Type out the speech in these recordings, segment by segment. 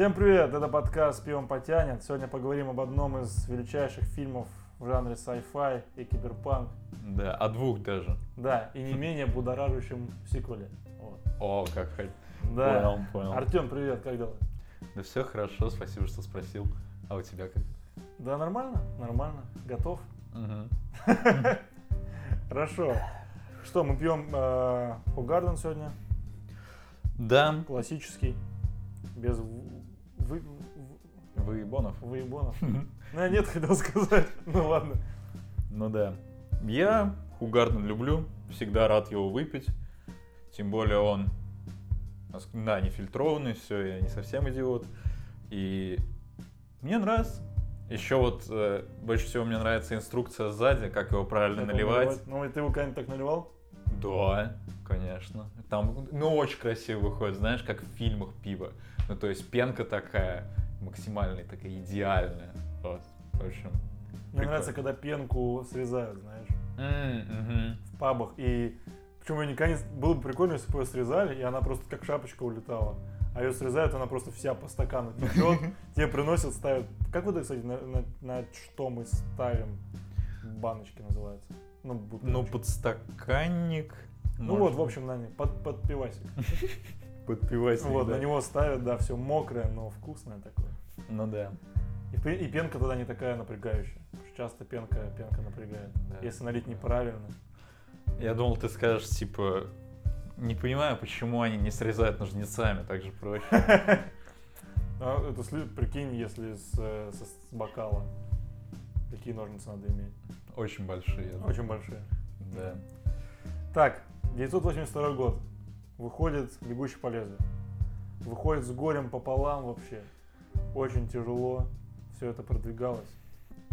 Всем привет, это подкаст «Пивом потянет». Сегодня поговорим об одном из величайших фильмов в жанре sci-fi и киберпанк. Да, о двух даже. Да, и не менее будоражащем сиквеле. Вот. О, как хоть. Да. Понял, понял. Артем, привет, как дела? Да все хорошо, спасибо, что спросил. А у тебя как? Да, нормально, нормально. Готов? Хорошо. Что, мы пьем э, Хугарден сегодня? Да, Классический. Без вы, в- вы Бонов. выебонов. Ну, нет, хотел сказать. Ну ладно. Ну да. Я Хугарден люблю, всегда рад его выпить. Тем более он, да, не фильтрованный, все, я не совсем идиот. И мне нравится. Еще вот э, больше всего мне нравится инструкция сзади, как его правильно Как его наливать. Ну, и ты его когда-нибудь так наливал? Да, конечно. Там, ну, очень красиво выходит, знаешь, как в фильмах пиво. Ну, то есть пенка такая, максимально такая идеальная. Вот, в общем. Мне Прикольно. нравится, когда пенку срезают, знаешь, мгм. в пабах. И причем ее никогда не... Было бы прикольно, если бы ее срезали, и она просто как шапочка улетала. А ее срезают, она просто вся по стакану течет. Тебе приносят, ставят... Как вот это, кстати, на, на- на что мы ставим? Баночки называются. Ну, бутылочки. Ну, подстаканник. Ну вот, в общем, на не- под, под пивасик. Вот, на него ставят, да, все мокрое, но вкусное такое. Ну да. И, и пенка тогда не такая напрягающая. Часто пенка, пенка напрягает. Да. Если налить неправильно. Я думал, ты скажешь, типа, не понимаю, почему они не срезают ножницами, так же проще. А это прикинь, если с, э, с бокала. Какие ножницы надо иметь? Очень большие. Очень большие. Да. Так, 982 год. Выходит «Бегущий по лезвию». Выходит с горем пополам вообще. Очень тяжело. Все это продвигалось.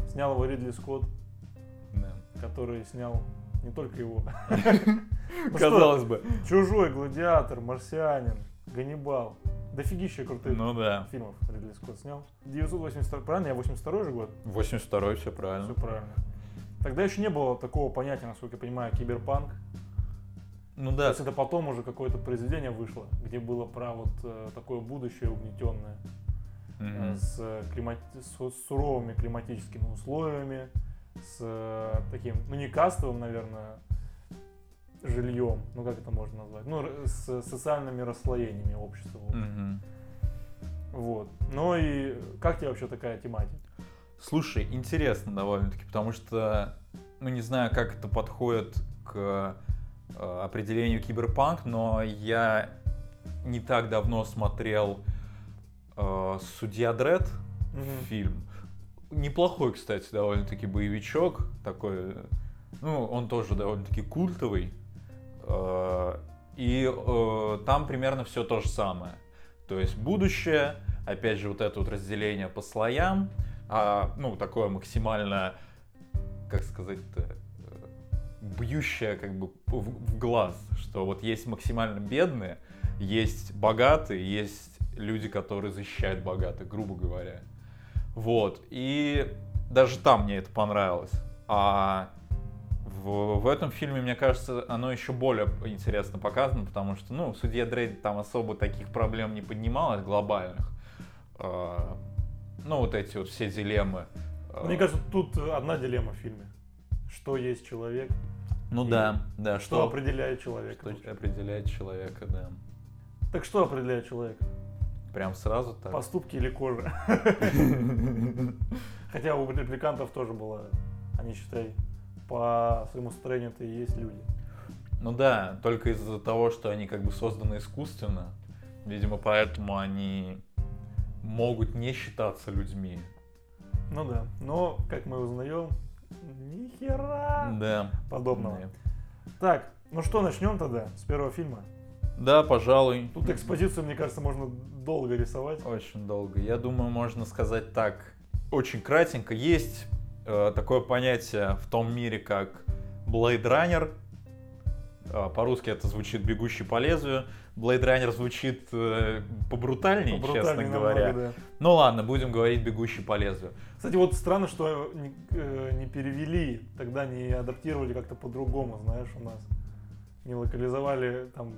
Снял его Ридли Скотт, да. который снял не только его. Ну Казалось бы. Чужой, Гладиатор, Марсианин, Ганнибал. Дофигища крутых Ну да. фильмов Ридли Скотт снял. 982, правильно? Я 82 же год? 82-й, все Все правильно. правильно. Тогда еще не было такого понятия, насколько я понимаю, киберпанк. Ну То да, есть это потом уже какое-то произведение вышло, где было про вот э, такое будущее угнетенное, э, Мгм. с, климат... с суровыми климатическими условиями, с э, таким, ну не кастовым, наверное, жильем, ну как это можно назвать, ну с социальными расслоениями общества. вот. Мгм. Вот. Ну и как тебе вообще такая тематика? Слушай, интересно довольно-таки, потому что, ну не знаю, как это подходит к э, определению киберпанк, но я не так давно смотрел э, «Судья Дред» Мгм. фильм. Неплохой, кстати, довольно-таки боевичок такой. Ну, он тоже довольно-таки культовый. Э, И э, там примерно все то же самое. То есть будущее, опять же, вот это вот разделение по слоям, а, ну, такое максимально, как сказать-то, бьющее как бы в, глаз, что вот есть максимально бедные, есть богатые, есть люди, которые защищают богатых, грубо говоря. Вот. И даже там мне это понравилось. А в, в этом фильме, мне кажется, оно еще более интересно показано, потому что, ну, в «Судье Дрейд» там особо таких проблем не поднималось, глобальных. А, ну, вот эти вот все дилеммы. А, Мне кажется, тут одна дилемма в фильме. Что есть человек, ну да, да, что, что, определяет человека. что определяет человека, да. Так что определяет человека? Прям сразу так. Поступки или кожа? Хотя у репликантов тоже было, они, считай, по своему строению это и есть люди. Ну да, только из-за того, что они как бы созданы искусственно, видимо, поэтому они могут не считаться людьми. Ну да. Но, как мы узнаем, ни хера Да. подобного. Да. Так, ну что, начнем тогда с первого фильма. Да, пожалуй. Тут экспозицию, мне кажется, можно долго рисовать. Очень долго. Я думаю, можно сказать так. Очень кратенько. Есть э, такое понятие в том мире, как Blade Runner. Э, по-русски это звучит «Бегущий по лезвию». Blade Runner звучит э, побрутальнее, честно Побрутальнее говоря. намного, да. Ну ладно, будем говорить «Бегущий по лезвию». Кстати, вот странно, что не, э, не перевели, тогда не адаптировали как-то по-другому, знаешь, у нас. Не локализовали там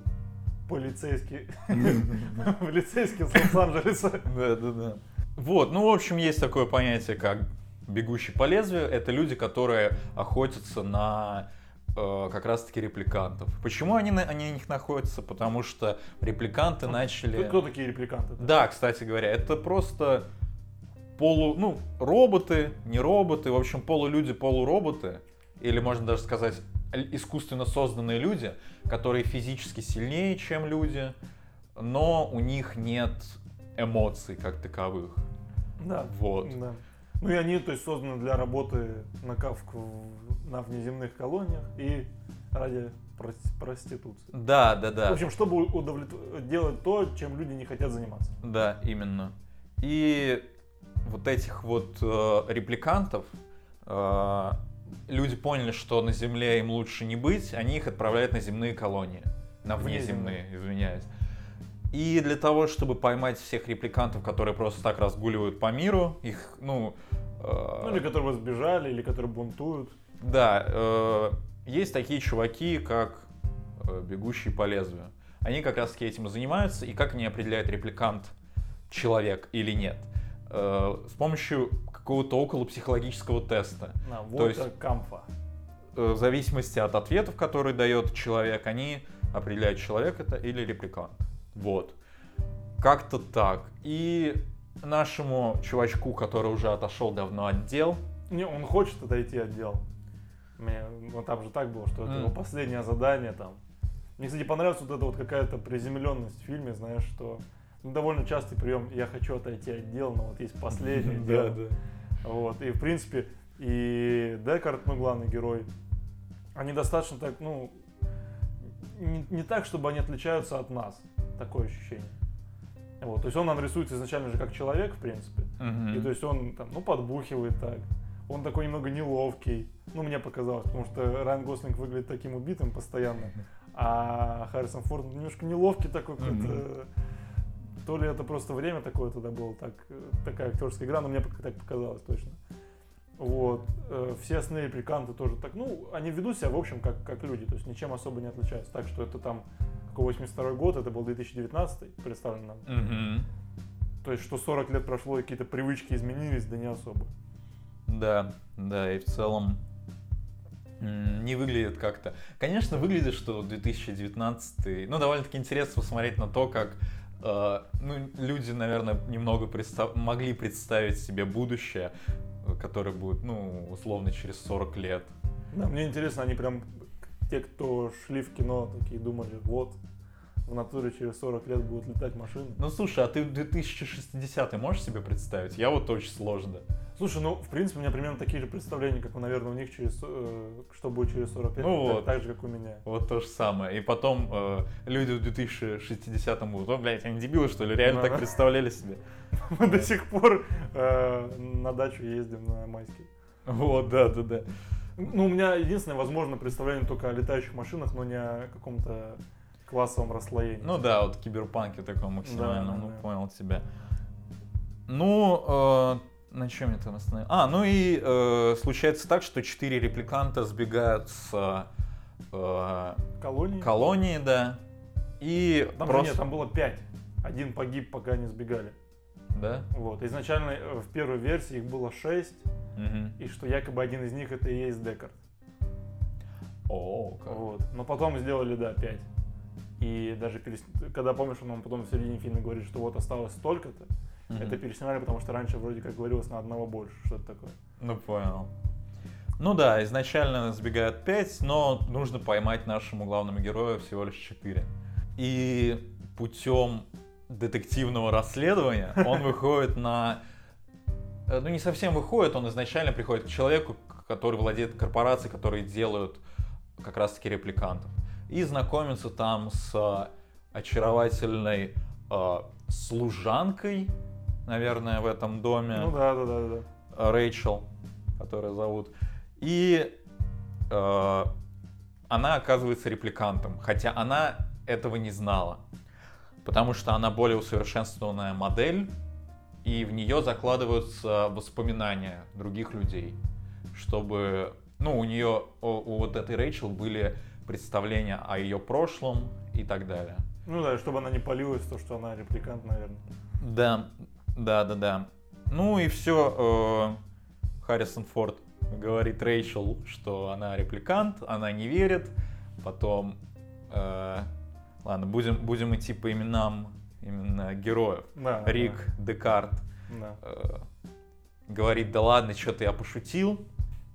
полицейский, полицейский с Лос-Анджелеса. Да, да, да. Вот, ну, в общем, есть такое понятие, как бегущий по лезвию. Это люди, которые охотятся на э, как раз-таки репликантов. Почему они на, они на них находятся? Потому что репликанты начали... Кто, кто такие репликанты? Да, кстати говоря, это просто полу, ну, роботы, не роботы, в общем, полулюди, полуроботы, или можно даже сказать искусственно созданные люди, которые физически сильнее, чем люди, но у них нет эмоций как таковых. Да. Вот. Да. Ну и они, то есть, созданы для работы на, кавк- на внеземных колониях и ради прос- проституции. Да, да, В да. общем, чтобы удовлет- делать то, чем люди не хотят заниматься. Да, именно. И вот этих вот э, репликантов э, люди поняли, что на Земле им лучше не быть, они их отправляют на земные колонии. На внеземные, извиняюсь. И для того, чтобы поймать всех репликантов, которые просто так разгуливают по миру, их, ну... э, Ну или которые сбежали, или которые бунтуют. Да, э, есть такие чуваки, как э, бегущие по лезвию. Они как раз таки этим и занимаются, и как они определяют, репликант человек или нет. Э, с помощью какого-то около психологического теста. На, То есть- камфа. Э, в зависимости от ответов, которые дает человек, они определяют, человек это или репликант. Вот. Как-то так. И нашему чувачку, который уже отошел давно от дел, Не, он хочет отойти от дел. Мне, ну там же так было, что это М. его последнее задание там. Мне, кстати, понравилась вот эта вот какая-то приземленность в фильме, знаешь, что ну, довольно частый прием «я хочу отойти от дел, но вот есть последнее дело». Вот, и в принципе, и Декарт, ну, главный герой, они достаточно так, ну, не, не так, чтобы они отличаются от нас, такое ощущение. Вот, то есть он нам рисуется изначально же как человек, в принципе. Мгм. И то есть он там, ну, подбухивает так. Он такой немного неловкий. Ну, мне показалось, потому что Райан Гослинг выглядит таким убитым постоянно. А Харрисон Форд немножко неловкий такой какой-то. То ли это просто время такое тогда было, так, э, такая актерская игра, но мне так показалось точно. Вот. Э, Все остальные репликанты тоже так, ну, они ведут себя, в общем, как, как люди, то есть ничем особо не отличаются. Так что это там, какой 82 год, это был 2019 представлен нам. Мгм. То есть, что 40 лет прошло и какие-то привычки изменились, да не особо. Да, да, и в целом не выглядит как-то. Конечно, выглядит, что 2019, ну, довольно-таки интересно посмотреть на то, как э, ну, люди, наверное, немного представ- могли представить себе будущее, которое будет, ну, условно, через 40 лет. Да, мне интересно, они прям, те, кто шли в кино, такие думали, вот, в натуре через 40 лет будут летать машины. Ну, слушай, а ты 2060 можешь себе представить? Я вот очень сложно. Слушай, ну, в принципе, у меня примерно такие же представления, как, наверное, у них через, э, что будет через 40 лет, Ну так, вот. так же, как у меня. Вот то же самое. И потом э, люди в 2060 будут, о, блядь, они дебилы, что ли, реально так представляли себе? Мы до сих пор э, на дачу ездим на майский. Вот, да, да, да. Ну, у меня единственное, возможно, представление только о летающих машинах, но не о каком-то классовом расслоении. Ну да, вот киберпанке таком максимально, Да, ну да. понял тебя. Ну, э, на чем я там остановил? А, ну и э, случается так, что четыре репликанта сбегают с э, Колонии? колонии, да, и Там просто... нет, там было 5. Один погиб, пока не сбегали. Да? Вот. Изначально э, в первой версии их было 6, Мгм. и что якобы один из них это и есть Декард. О, как. Вот. Но потом сделали, да, 5. И даже перес... когда помнишь, он нам потом в середине фильма говорит, что вот осталось столько-то, Мгм. это переснимали, потому что раньше вроде как говорилось на одного больше, что-то такое. Ну, понял. Ну да, изначально сбегают 5, но нужно поймать нашему главному герою всего лишь 4. И путем детективного расследования он выходит на... э, Ну, не совсем выходит, он изначально приходит к человеку, который владеет корпорацией, которые делают как раз-таки репликантов. И знакомится там с очаровательной э, служанкой, наверное, в этом доме. Ну да, да, да, да. Рэйчел, которая зовут. И э, она оказывается репликантом, хотя она этого не знала, потому что она более усовершенствованная модель, и в нее закладываются воспоминания других людей, чтобы, ну, у нее, у, у вот этой Рэйчел были представления о ее прошлом и так далее. Ну да, чтобы она не палилась, то, что она репликант, наверное. Да, да, да, да. Ну и все. Харрисон Форд говорит Рэйчел, что она репликант, она не верит. Потом, э, ладно, будем, будем идти по именам именно героев. Да, Рик, Декарт Да. э, говорит, да ладно, что-то я пошутил.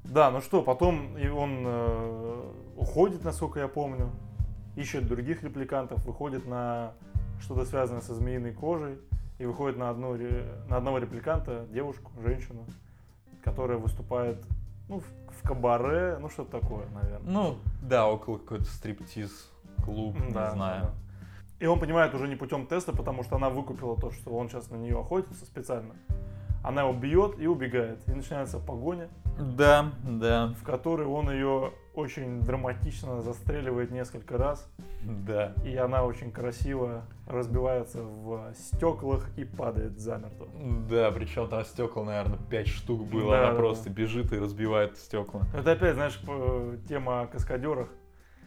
Да, ну что, потом и он э, уходит, насколько я помню, ищет других репликантов, выходит на что-то связанное со змеиной кожей и выходит на, одну, на одного репликанта, девушку, женщину, которая выступает ну, в, в кабаре, ну что-то такое, наверное. Ну, да, около какой-то стриптиз клуб, Да, не знаю. да. И он понимает уже не путем теста, потому что она выкупила то, что он сейчас на нее охотится специально. Она его бьет и убегает. И начинается погоня, Да, да, в которой он ее очень драматично застреливает несколько раз. да. И она очень красиво разбивается в стеклах и падает замертво. Да, причем там стекол, наверное, 5 штук было. Да, Она да, просто бежит и разбивает стекла. Это опять, знаешь, тема о каскадерах.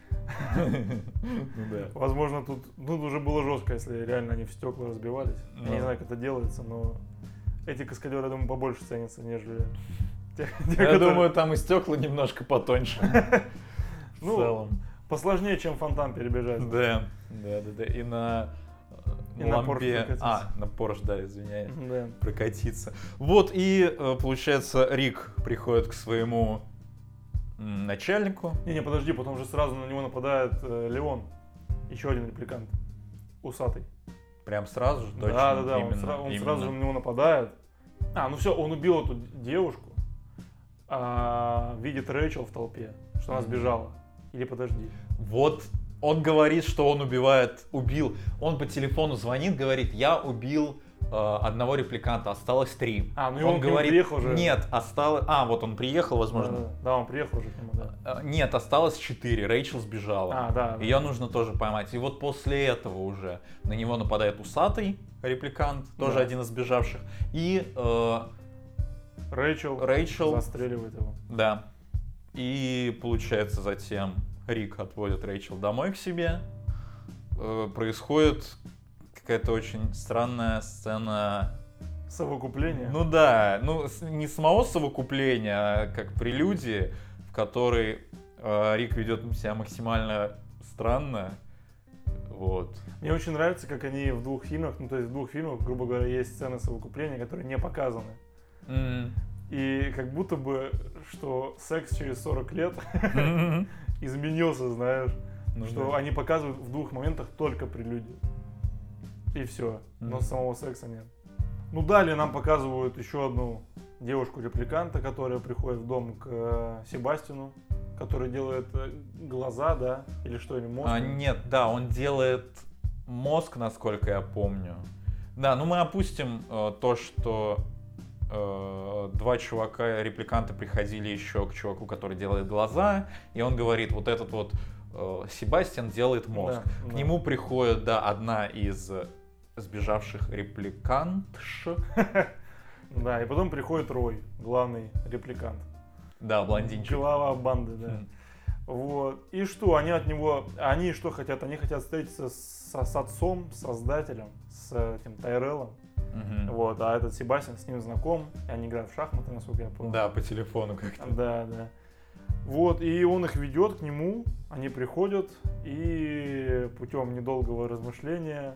Ну. Возможно, тут, тут уже было жестко, если реально они в стекла разбивались. Я Ну. не знаю, как это делается, но эти каскадеры, я думаю, побольше ценятся, нежели Я думаю, там и стекла немножко потоньше. В Ну, целом. посложнее, чем фонтан перебежать. Да, да, да, да. И на И на лампе. А, на Porsche, да, извиняюсь. Да. Прокатиться. Вот, и э, получается, Рик приходит к своему начальнику. Не-не, подожди, потом же сразу на него нападает э, Леон. Еще один репликант. Усатый. Прям сразу же, точно. да, да, да, он, именно, сра- он именно. сразу же на него нападает. А, ну все, он убил эту девушку. А, видит Рэйчел в толпе, что она сбежала. Или подожди. Вот он говорит, что он убивает, убил. Он по телефону звонит, говорит, я убил э, одного репликанта, осталось три. А, ну и он, он говорит, приехал уже. нет, осталось... А, вот он приехал, Да, возможно. да, да, он приехал уже к нему, да. Э, Нет, осталось четыре. Рэйчел сбежала. А, да. да. Ее нужно тоже поймать. И вот после этого уже на него нападает усатый репликант, тоже Да. один из сбежавших. И э, Рэйчел, Рэйчел, застреливает его. да. И получается затем Рик отводит Рэйчел домой к себе. Э, происходит какая-то очень странная сцена. Совокупление. Ну да, ну не самого совокупления, а как прелюдии, в которой э, Рик ведет себя максимально странно. Вот. Мне очень нравится, как они в двух фильмах, ну то есть в двух фильмах, грубо говоря, есть сцены совокупления, которые не показаны. М. И как будто бы, что секс через 40 лет изменился, знаешь. Ну что да. они показывают в двух моментах только прелюдию. И все. Но Мгм. самого секса нет. Ну, далее нам показывают еще одну девушку-репликанта, которая приходит в дом к э, Себастину, который делает э, глаза, да, или что, или мозг. А, нет, да, он делает мозг, насколько я помню. Да, ну мы опустим э, то, что два чувака, репликанты, приходили еще к чуваку, который делает глаза, и он говорит, вот этот вот э, Себастьян делает мозг. Да, К да. нему приходит, да, одна из сбежавших репликантш, Да, и потом приходит Рой, главный репликант. да, блондинчик. Глава банды, да. Вот. И что, они от него, они что хотят? Они хотят встретиться с, с отцом, создателем, с этим Тайреллом. Мгм. Вот, а этот Себастьян с ним знаком, и они играют в шахматы, насколько я понял. Да, по телефону как-то. Да, да. Вот, и он их ведет к нему, они приходят, и путем недолгого размышления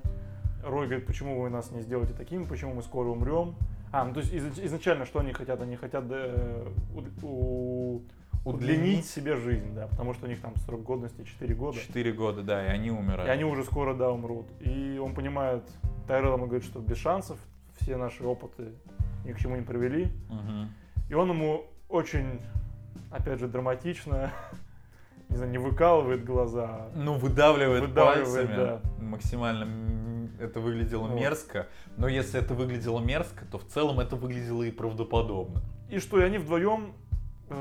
Рой говорит, почему вы нас не сделаете такими, почему мы скоро умрем. А, ну то есть изнач- изначально что они хотят? Они хотят э, у- у- удлинить себе жизнь, да, потому что у них там срок годности 4 года. Четыре года, да, и они умирают. И они уже скоро, да, умрут. И он понимает, Тайрелл ему говорит, что без шансов, все наши опыты ни к чему не привели. Мгм. И он ему очень, опять же, драматично, не знаю, не выкалывает глаза. Ну, выдавливает, Выдавливает, пальцами. да. Максимально это выглядело Вот. мерзко. Но если это выглядело мерзко, то в целом это выглядело и правдоподобно. И что, и они вдвоем э,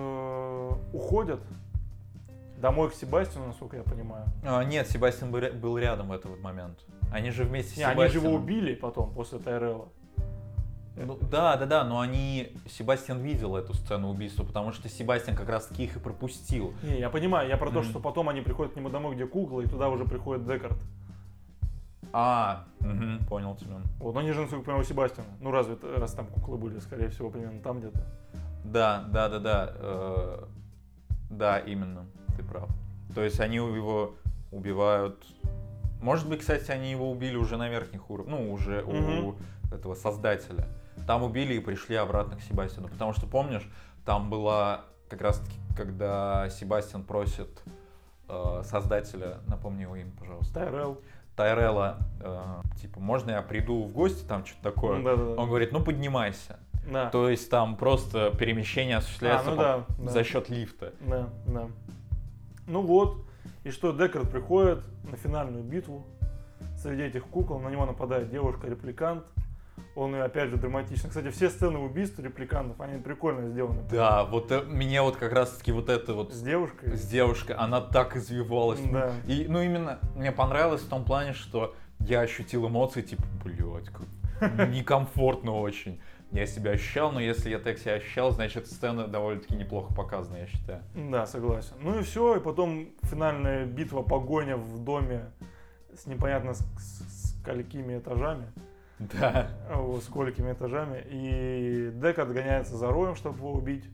уходят домой к Себастину, насколько я понимаю. А, нет, Себастьян был ря- был рядом в этот момент. Они же вместе с Не, они же его убили потом, после Тайрелла. Ну, да, да, да, но они... Себастьян видел эту сцену убийства, потому что Себастьян как раз таки их и пропустил. Не, я понимаю, я про то, Мгм. что потом они приходят к нему домой, где кукла, и туда уже приходит Декарт. А, мгм, понял тебя. Вот, но они же, насколько понимаю, у Себастьяна. Ну, разве раз там куклы были, скорее всего, примерно там где-то. Да, да, да, да. Да, именно, ты прав. То есть они его убивают. Может быть, кстати, они его убили уже на верхних уровнях, ну, уже у Мгм. этого создателя. Там убили и пришли обратно к Себастьяну. Потому что, помнишь, там была как раз таки, когда Себастьян просит э, создателя, напомни его имя, пожалуйста, Тайрелл. Тайрелла, э, типа, можно я приду в гости, там что-то такое? Да-да-да. Он говорит, ну поднимайся. Да. То есть там просто перемещение осуществляется А, ну по- да, за счет лифта. Да, да. Ну вот, и что, Декард приходит на финальную битву. Среди этих кукол на него нападает девушка-репликант. Он ее опять же драматично. Кстати, все сцены убийств репликантов, они прикольно сделаны. Да, вот э, мне вот как раз таки вот это вот С девушкой. с девушкой, она так извивалась. Да. И, ну, именно мне понравилось в том плане, что я ощутил эмоции, типа, блядь, как некомфортно очень. Я себя ощущал, но если я так себя ощущал, значит, сцена довольно-таки неплохо показана, я считаю. Да, согласен. Ну и все, и потом финальная битва, погоня в доме с непонятно с, с- сколькими этажами. Да. Вот, сколькими этажами. И Декард гоняется за Роем, чтобы его убить,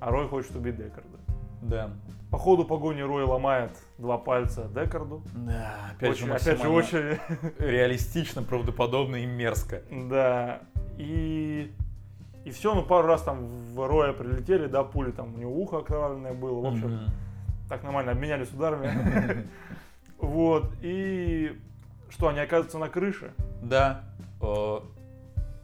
а Рой хочет убить Декарда. Да. По ходу погони Рой ломает два пальца Декарду. Да, опять очень, же, опять же, очень, реалистично, правдоподобно и мерзко. да. И, и все, ну пару раз там в Роя прилетели, да, пули, там у него ухо окровавленное было, в общем, так нормально обменялись ударами. Вот, и что, они оказываются на крыше. Да.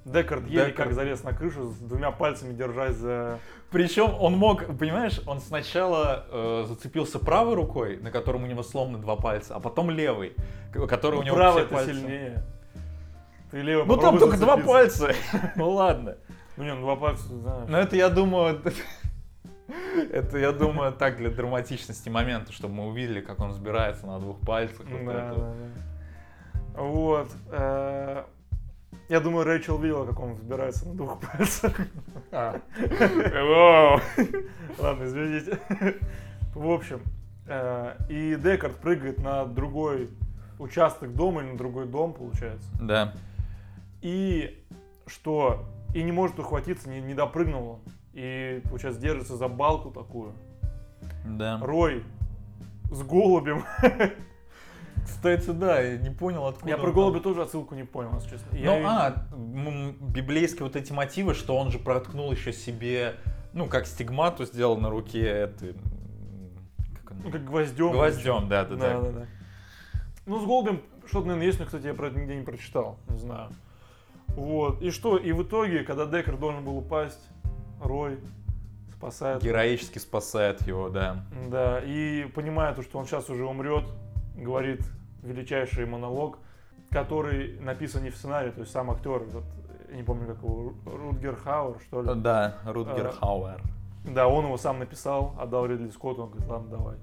Декард еле Декард. как залез на крышу, с двумя пальцами держась за... Причем он мог, понимаешь, он сначала э, зацепился правой рукой, на котором у него сломаны два пальца, а потом левой, который у Ну, него правый все это пальцы. сильнее. Ты левый Ну там только два зацепиться. пальца. Ну ладно. Ну не, ну два пальца, знаешь. Но это, я думаю, это, я думаю, так для драматичности момента, чтобы мы увидели, как он взбирается на двух пальцах. вот Да, да, да. Вот. э, Я думаю, Рэйчел видела, как он взбирается на двух пальцах. А. Ладно, извините. В общем, э, и Декард прыгает на другой участок дома или на другой дом, получается. Да. И что? И не может ухватиться, не, не допрыгнул он. И, получается, держится за балку такую. Да. Рой с голубем. Кстати, да, я не понял, откуда. Я он про там. голубя тоже отсылку не понял, если честно. Я Ну, её- а, библейские вот эти мотивы, что он же проткнул еще себе, ну, как стигмату сделал на руке, это... Как оно? Ну, как гвоздем. Гвоздем, да, да, да. да, да. Ну, с голубем что-то, наверное, есть, но, кстати, я про это нигде не прочитал. Не знаю. Вот. И что? И в итоге, когда Декер должен был упасть, Рой спасает. Героически спасает его, да. Да, и понимая то, что он сейчас уже умрет, говорит величайший монолог, который написан не в сценарии, то есть сам актер, этот, я не помню, как его, Ру- Рутгер Хауэр, что ли? Да, Рутгер А, Хауэр. Да, он его сам написал, отдал Ридли Скотту, он говорит, ладно, давай.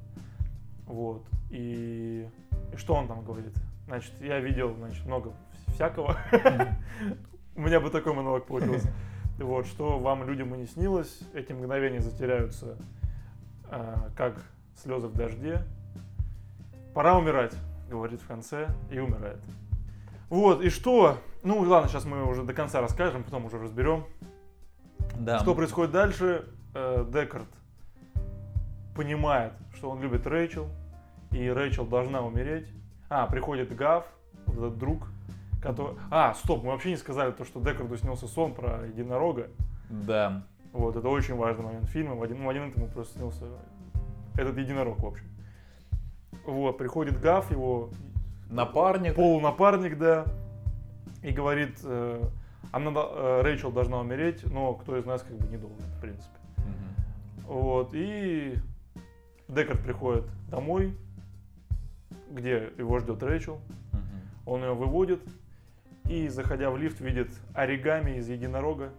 Вот. И, и что он там говорит? Значит, я видел, значит, много всякого. У меня бы такой монолог получился. Вот, что вам, людям, и не снилось, эти мгновения затеряются, а, как слезы в дожде. Пора умирать, говорит в конце, и умирает. Вот, и что? Ну, ладно, сейчас мы уже до конца расскажем, потом уже разберем. Да. Что происходит дальше? Э, Декард понимает, что он любит Рэйчел, и Рэйчел должна умереть. А, приходит Гав, вот этот друг, который... А, стоп, мы вообще не сказали то, что Декарду снился сон про единорога. Да. Вот, это очень важный момент фильма. В один, в один момент ему просто снился этот единорог, в общем. Вот, приходит Гав, его Напарник. полунапарник, да, и говорит, э, она, э, Рэйчел должна умереть, но кто из нас как бы не должен, в принципе. Мгм. Вот, и Декард приходит домой, где его ждет Рэйчел. Мгм. Он ее выводит и, заходя в лифт, видит оригами из единорога.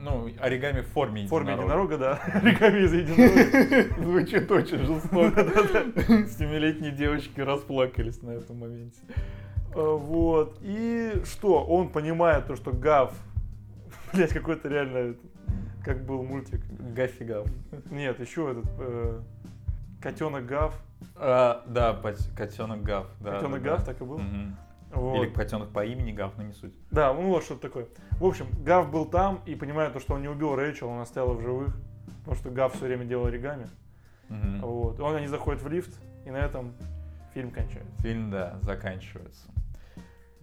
Ну, оригами в форме В форме единорога. единорога, да. Оригами из единорога. Звучит очень жестоко. Семилетние девочки расплакались на этом моменте. Э, Вот. И что? Он понимает то, что Гав, блять, какой-то реально, как был мультик. Гаффи Гав. Нет, еще этот котенок Гав. А, да, котенок Гав. да, Котенок да, Гав, да. так и был. Мгм. Вот. Или котенок по имени Гав, но не суть. Да, ну вот что-то такое. В общем, Гав был там и понимая то, что он не убил Рэйчел, он оставил в живых, потому что Гав все время делал оригами. Мгм. Вот. Он, они заходят в лифт, и на этом фильм кончается. Фильм, да, заканчивается.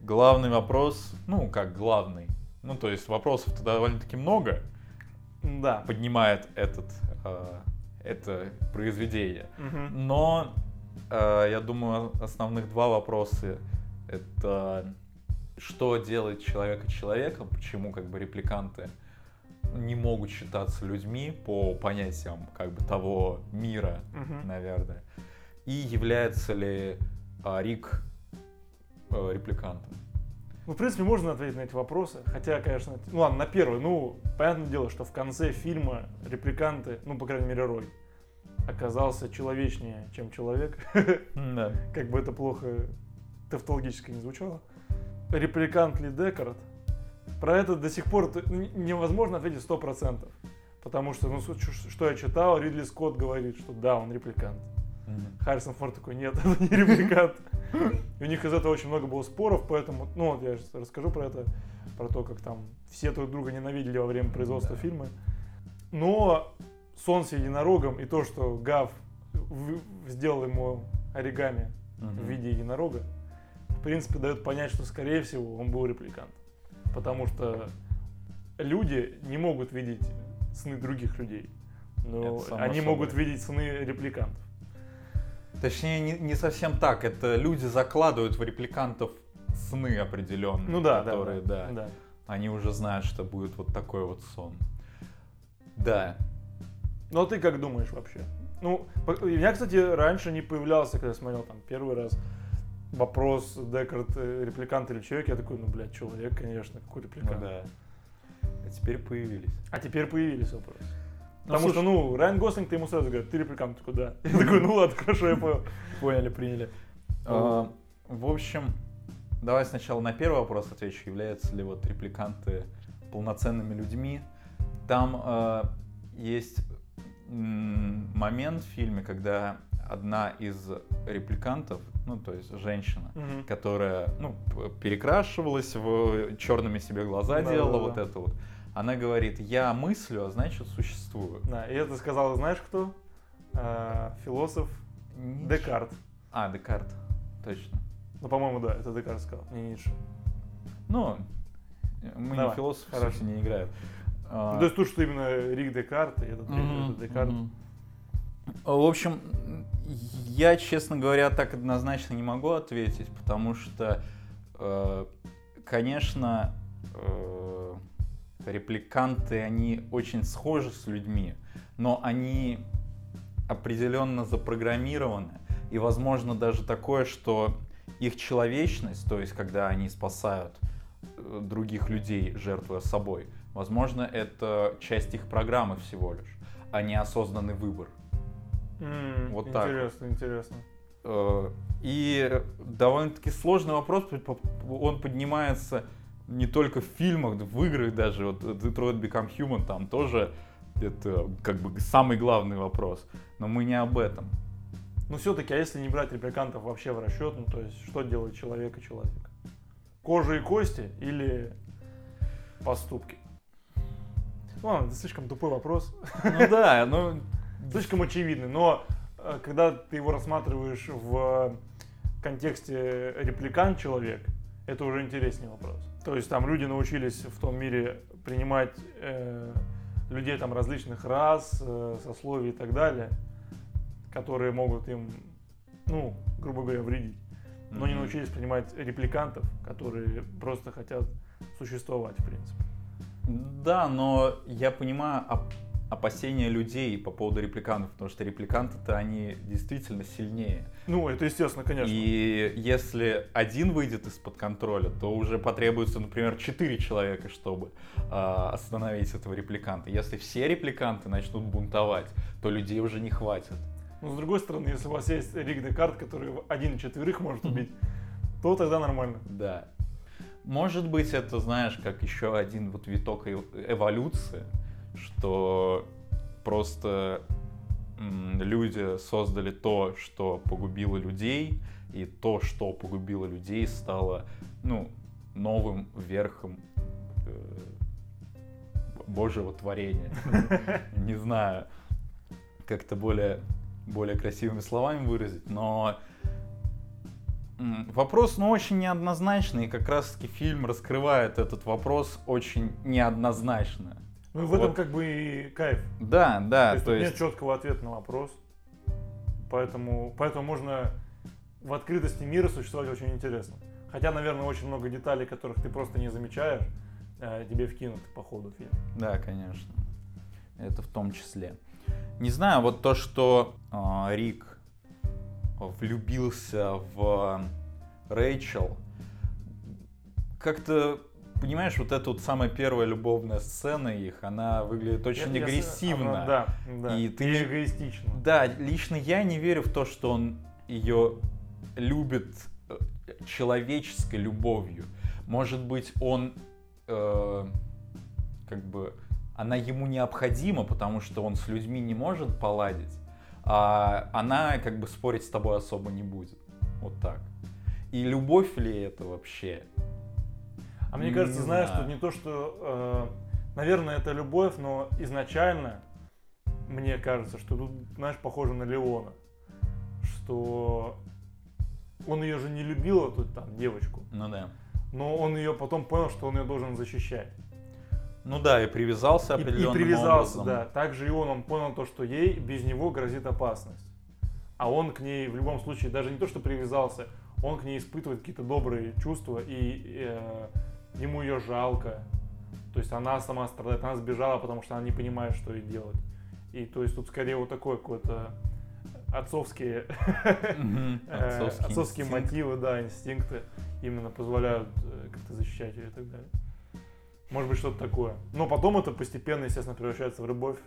Главный вопрос, ну, как главный, ну, то есть вопросов-то довольно-таки много Да. поднимает этот, э, это произведение. Мгм. Но э, я думаю, основных два вопроса это что делает человека человеком, почему как бы репликанты не могут считаться людьми по понятиям как бы того мира, Мгм. наверное. И является ли а, Рик э, репликантом? Ну, в принципе, можно ответить на эти вопросы. Хотя, конечно, ну ладно, на первый. Ну, понятное дело, что в конце фильма репликанты, ну, по крайней мере, Рой, оказался человечнее, чем человек. Да. как бы это плохо тавтологически не звучало. Репликант ли Декард? Про это до сих пор невозможно ответить сто процентов. Потому что, ну, что я читал, Ридли Скотт говорит, что да, он репликант. Харрисон Форд такой, нет, это не репликант. И у них из этого очень много было споров, поэтому, ну, вот я сейчас расскажу про это, про то, как там все друг друга ненавидели во время производства Да. фильма. Но сон с единорогом и то, что Гав сделал ему оригами Мгм. в виде единорога, принципе, дает понять, что, скорее всего, он был репликант. Потому что люди не могут видеть сны других людей. Но они собой. могут видеть сны репликантов. Точнее, не, не совсем так. Это люди закладывают в репликантов сны определенные, Ну да, которые, да, да, да. они уже знают, что будет вот такой вот сон. Да. Ну а ты как думаешь вообще? Ну, по- я, кстати, раньше не появлялся, когда смотрел там первый раз вопрос Декард э, репликант или человек, я такой, ну, блядь, человек, конечно, какой Ну репликант. да. А теперь появились. А теперь появились вопросы. Ну, Потому что, слушай- ну, Райан Гослинг, ты ему сразу говорит, ты репликант, такой, да. Я такой, ну ладно, хорошо, я понял. Поняли, приняли. А, в общем, давай сначала на первый вопрос отвечу. Являются ли вот репликанты полноценными людьми? Там э, есть момент в фильме, когда одна из репликантов, ну то есть женщина, Мгм. которая ну, перекрашивалась, в черными себе глаза Да, делала, да, вот да. это вот. Она говорит, я мыслю, а значит существую. Да, и это сказал, знаешь кто? А, философ Ницше. Декарт. А, Декарт, точно. Ну, по-моему, да, это Декарт сказал, не Ницше. Ну, мы Давай, не философы, хорошо. не играют. А, Ну, то есть тут что именно Рик Декарт, и этот, мгм, этот Декарт. мгм. В общем, я, честно говоря, так однозначно не могу ответить, потому что, э, конечно, э, репликанты, они очень схожи с людьми, но они определенно запрограммированы. И, возможно, даже такое, что их человечность, то есть когда они спасают э, других людей, жертвуя собой, возможно, это часть их программы всего лишь, а не осознанный выбор. М, Вот так вот. Интересно, интересно. Э, И довольно-таки сложный вопрос, он поднимается не только в фильмах, в играх даже, вот Detroit Become Human, там тоже это как бы самый главный вопрос. Но мы не об этом. Но все-таки, а если не брать репликантов вообще в расчет, ну, то есть, что делает человек и человек? Кожа и кости или поступки? Ну, Ладно, это слишком тупой вопрос, Ну да, ну слишком очевидный, но э, когда ты его рассматриваешь в контексте репликант человек, это уже интереснее вопрос. То есть там люди научились в том мире принимать э, людей там различных рас, э, сословий и так далее, которые могут им, ну, грубо говоря, вредить. Но не Мгм. научились принимать репликантов, которые просто хотят существовать, в принципе. Да, но я понимаю оп- опасения людей по поводу репликантов, потому что репликанты-то они действительно сильнее. Ну, это естественно, конечно. И если один выйдет из-под контроля, то уже потребуется, например, четыре человека, чтобы а, остановить этого репликанта. Если все репликанты начнут бунтовать, то людей уже не хватит. Но с другой стороны, если у вас есть Рик Декарт, который один четверых может убить, то тогда нормально. Да. Может быть, это, знаешь, как еще один вот виток э- эволюции, что просто люди создали то, что погубило людей, и то, что погубило людей, стало, ну, новым верхом э, Божьего творения. Не знаю, как-то более, более красивыми словами выразить, но вопрос, ну, очень неоднозначный, и как раз-таки фильм раскрывает этот вопрос очень неоднозначно. Ну и в этом Вот. как бы и кайф. Да, да, то есть, то есть нет четкого ответа на вопрос. Поэтому, поэтому можно в открытости мира существовать очень интересно. Хотя, наверное, очень много деталей, которых ты просто не замечаешь, э, тебе вкинут по ходу фильма. Да, конечно. Это в том числе. Не знаю, вот то, что а, Рик влюбился в Рэйчел, как-то, понимаешь, вот эта вот самая первая любовная сцена их, она выглядит очень Я- я агрессивно. она- да, да. И И, ты не- эгоистично. Да, лично я не верю в то, что он ее любит э, человеческой любовью. Может быть, он э, как бы она ему необходима, потому что он с людьми не может поладить, а она как бы спорить с тобой особо не будет. Вот так. И любовь ли это вообще? А мне Не кажется, знаешь, знаю. что не то, что, э, наверное, это любовь, но изначально мне кажется, что тут, знаешь, похоже на Леона, что он ее же не любил, эту там девочку, Ну да. но он ее потом понял, что он ее должен защищать. Ну да, и привязался И, и определенным привязался, образом. да. Также и он, он понял то, что ей без него грозит опасность. А он к ней в любом случае, даже не то, что привязался, он к ней испытывает какие-то добрые чувства, и э, ему ее жалко. То есть она сама страдает, она сбежала, потому что она не понимает, что ей делать. И то есть тут скорее вот такое какое-то отцовские, э, отцовские мотивы, да, инстинкты именно позволяют э, как-то защищать ее и так далее. Может быть, что-то такое. Но потом это постепенно, естественно, превращается в любовь.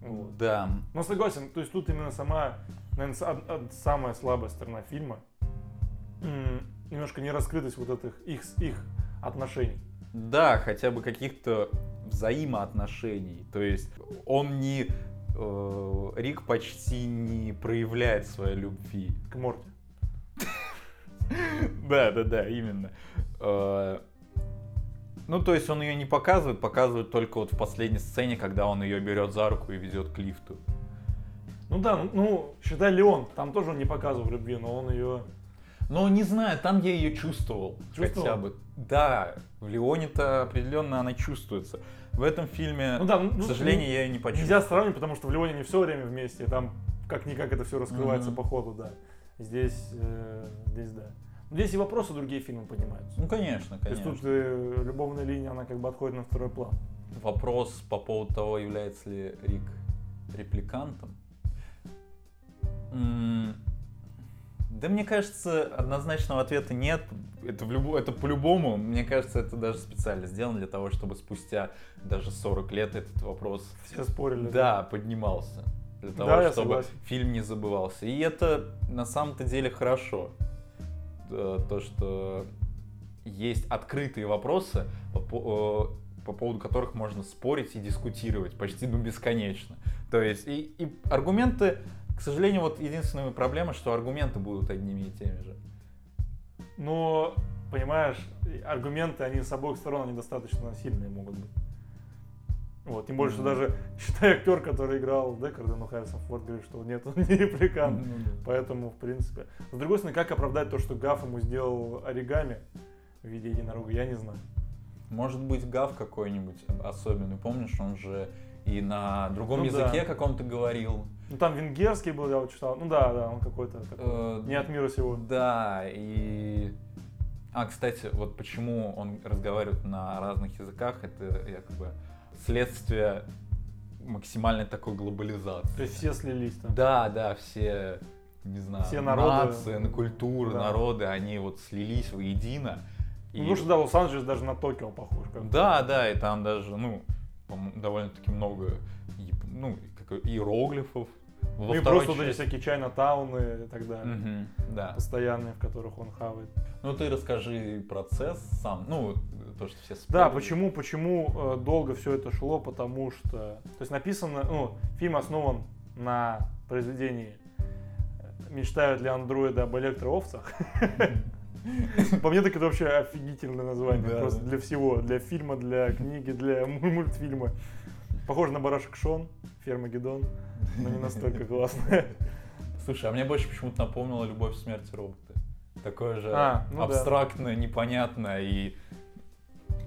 Вот. Да. Но согласен, то есть тут именно сама, наверное, самая слабая сторона фильма. Немножко не раскрытость вот этих их, их отношений. Да, хотя бы каких-то взаимоотношений. То есть он не... э, Рик почти не проявляет своей любви. К Морти. Да, да, да, именно. Э, Ну, то есть он ее не показывает, показывает только вот в последней сцене, когда он ее берет за руку и ведет к лифту. Ну да, ну, ну, считай Леон, там тоже он не показывал любви, но он ее... Ну, не знаю, там я ее чувствовал. Чувствовал? Хотя бы. Да, в Леоне-то определенно она чувствуется. В этом фильме, Ну да, ну, к сожалению, я ее не почувствовал. Нельзя сравнивать, потому что в Леоне не все время вместе, там как-никак это все раскрывается Мгм. по ходу, да. Здесь, э, здесь да. Но Здесь и вопросы другие фильмы поднимаются. Ну, конечно, То есть конечно. тут э, любовная линия, она как бы отходит на второй план. Вопрос по поводу того, является ли Рик репликантом. М, Да мне кажется, однозначного ответа нет. Это, в любо- это по-любому, мне кажется, это даже специально сделано для того, чтобы спустя даже 40 лет этот вопрос Все спорили. да, поднимался. Для того, Да, чтобы фильм не забывался. И это на самом-то деле хорошо. Э, То, что есть открытые вопросы, по, по- э, по поводу которых можно спорить и дискутировать почти ну, бесконечно. То есть и, и аргументы, к сожалению, вот единственная проблема, что аргументы будут одними и теми же. Но, понимаешь, аргументы, они с обоих сторон, они достаточно сильные могут быть. Вот, тем более, что Мгм. даже, считай, актер, который играл Декарда, ну, Харрисон Форд говорит, что нет, он не репликант. Да. Поэтому, в принципе. С другой стороны, как оправдать то, что Гаф ему сделал оригами в виде единорога, я не знаю. Может быть, гав какой-нибудь особенный. Помнишь, он же и на другом Ну языке да. каком-то говорил. Ну, там венгерский был, я вот читал. Ну да, да, он какой-то такой, Э, не от мира сего. Да, и... А, кстати, вот почему он разговаривает на разных языках, это якобы следствие максимальной такой глобализации. То есть все слились там. Да, да, все, не знаю, Все народы. нации, на культуры, Да. народы, они вот слились воедино. Ну, И- потому что, да, Лос-Анджелес даже на Токио похож. Как. Да, да, и там даже, ну, довольно-таки много, ну, иероглифов. Во Ну и просто вот эти части. всякие чайна-тауны и так далее. Мгм, да. Постоянные, в которых он хавает. Ну ты расскажи процесс сам, ну то, что все Да, спорили. почему, почему э, долго все это шло, потому что... То есть написано, ну, фильм основан на произведении «Мечтают ли андроиды об электроовцах?» По мне так это вообще офигительное название. Да, Просто да. для всего. Для фильма, для книги, для му- мультфильма. Похоже на барашек Шон, Фермагеддон, но не настолько классно. Слушай, а мне больше почему-то напомнило «Любовь, смерть и роботы». Такое же А, ну да. абстрактное, непонятное и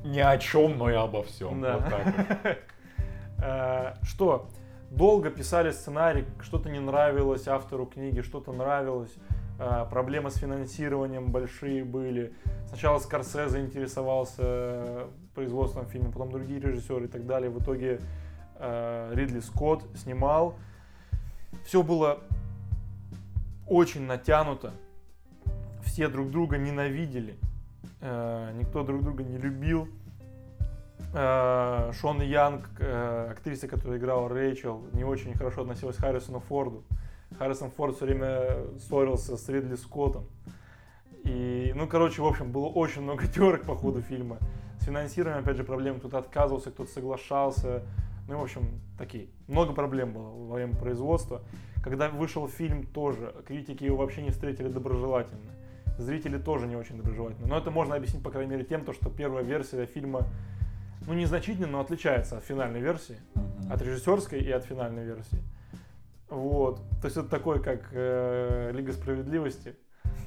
ни о чем, но и обо всем. Да. Вот так вот. Э, Что? Долго писали сценарий, что-то не нравилось автору книги, что-то нравилось. Э, Проблемы с финансированием большие были. Сначала Скорсезе интересовался производством фильма, потом другие режиссеры и так далее. В итоге Ридли Скотт снимал. Все было очень натянуто. Все друг друга ненавидели. Э, Никто друг друга не любил. Э, Шон Янг, э, актриса, которая играла Рэйчел, не очень хорошо относилась к Харрисону Форду. Харрисон Форд все время ссорился с Ридли Скоттом. И, ну, короче, в общем, было очень много терок по ходу фильма. С финансированием, опять же, проблем. Кто-то отказывался, кто-то соглашался. Ну, и, в общем, такие. Много проблем было во время производства. Когда вышел фильм, тоже критики его вообще не встретили доброжелательно. Зрители тоже не очень доброжелательно. Но это можно объяснить, по крайней мере, тем, то, что первая версия фильма, ну, незначительно, но отличается от финальной версии. От режиссерской и от финальной версии. Вот. То есть это такой, как э, Лига Справедливости,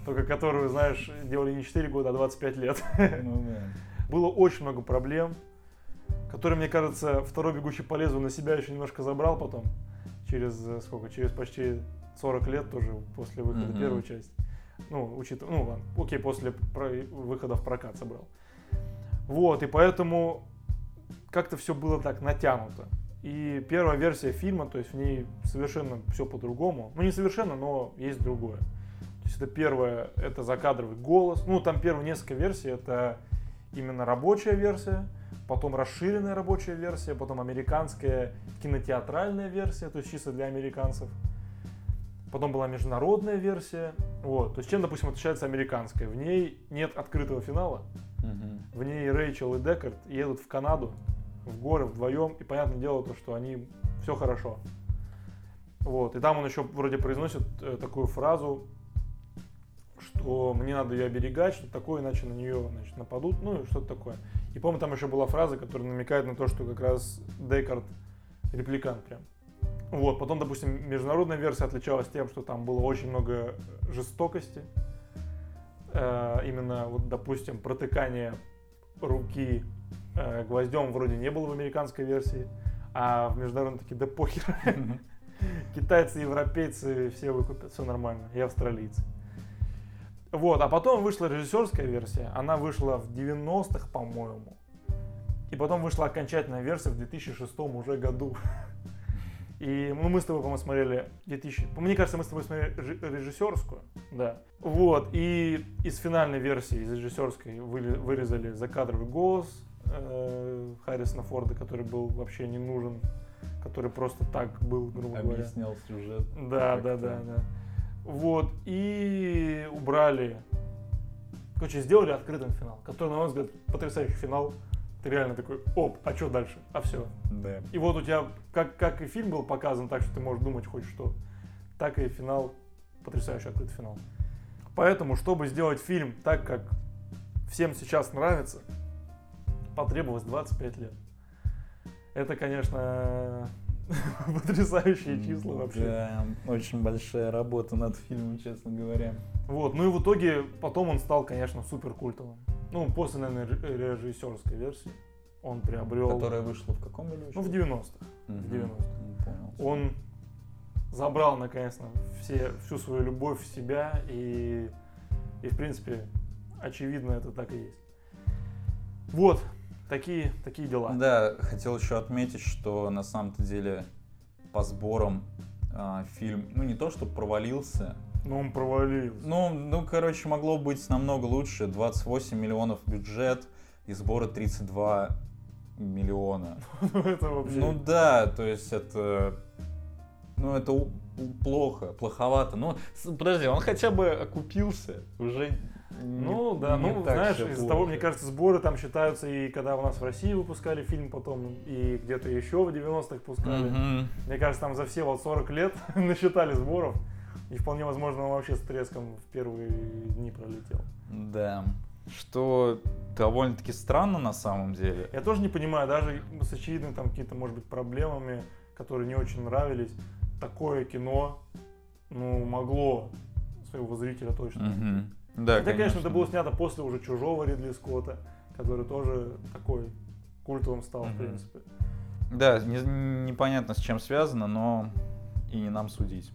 только которую, знаешь, делали не 4 года, а 25 лет. Ну да. Было очень много проблем, которые, мне кажется, второй «Бегущий по лезвию» на себя еще немножко забрал потом. Через э, сколько? Через почти 40 лет тоже после выхода Мгм. первой части. Ну, учитывая, ну ладно, окей, после про- выхода в прокат собрал. Вот, и поэтому как-то все было так натянуто. И первая версия фильма, то есть в ней совершенно все по-другому. Ну, не совершенно, но есть другое. То есть это первое, это закадровый голос. Ну, там первые несколько версий, это именно рабочая версия, потом расширенная рабочая версия, потом американская кинотеатральная версия, то есть чисто для американцев. Потом была международная версия. Вот. То есть чем, допустим, отличается американская? В ней нет открытого финала. Мгм. В ней Рэйчел и Декард едут в Канаду, в горы вдвоем, и понятное дело то, что они все хорошо. Вот. И там он еще вроде произносит э, такую фразу, что мне надо ее оберегать, что такое, иначе на нее значит, нападут, ну и что-то такое. И помню, там еще была фраза, которая намекает на то, что как раз Декард репликант прям. Вот, потом, допустим, международная версия отличалась тем, что там было очень много жестокости. Э, именно, вот, допустим, протыкание руки э, гвоздем вроде не было в американской версии, а в международной такие, да похер. Китайцы, европейцы все выкупят, все нормально, и австралийцы. Вот, а потом вышла режиссерская версия, она вышла в 90-х, по-моему. И потом вышла окончательная версия в 2006 уже году. И ну, мы с тобой, по-моему, смотрели 2000... Мне кажется, мы с тобой смотрели режи- режиссерскую. Да. Вот. И из финальной версии, из режиссерской, вырезали закадровый голос э, Харрисона Форда, который был вообще не нужен, который просто так был, грубо говоря. Объяснял сюжет. Да, да, да, да. Вот. И убрали. Короче, сделали открытым финал, который, на мой взгляд, потрясающий финал. Ты реально такой, оп, а что дальше? А все. Да. И вот у тебя, как, как и фильм был показан, так что ты можешь думать хоть что, так и финал, потрясающий открытый финал. Поэтому, чтобы сделать фильм так, как всем сейчас нравится, потребовалось 25 лет. Это, конечно, потрясающие числа вообще. Да, очень большая работа над фильмом, честно говоря. Вот, ну и в итоге потом он стал, конечно, супер культовым. Ну, после, наверное, ре- режиссерской версии он приобрел... Которая вышла в каком году? Ну, в еще? 90-х. Мгм. в 90-х. Ну, Понял. Он забрал, наконец-то, все, всю свою любовь в себя, и, и, в принципе, очевидно, это так и есть. Вот, такие, такие дела. Да, хотел еще отметить, что на самом-то деле по сборам а, фильм, ну не то, что провалился, Но он провалился. ну, ну, короче, могло быть намного лучше. 28 миллионов бюджет и сборы 32 миллиона. это вообще... Ну да, то есть это... Ну это плохо, плоховато. Ну, подожди, он хотя бы окупился. Уже Ну да, не ну так знаешь, из-за того, мне кажется, сборы там считаются и когда у нас в России выпускали фильм потом, и где-то еще в 90-х пускали. Мгм. Мне кажется, там за все вот 40 лет насчитали сборов. И вполне возможно, он вообще с треском в первые дни пролетел. Да. Что довольно-таки странно на самом деле. Я тоже не понимаю, даже с очевидными там какие-то, может быть, проблемами, которые не очень нравились, такое кино, ну, могло своего зрителя точно. Мгм. Да, Хотя, конечно, это было снято после уже чужого Ридли Скотта, который тоже такой культовым стал, в Мгм. принципе. Да, не- непонятно с чем связано, но и не нам судить.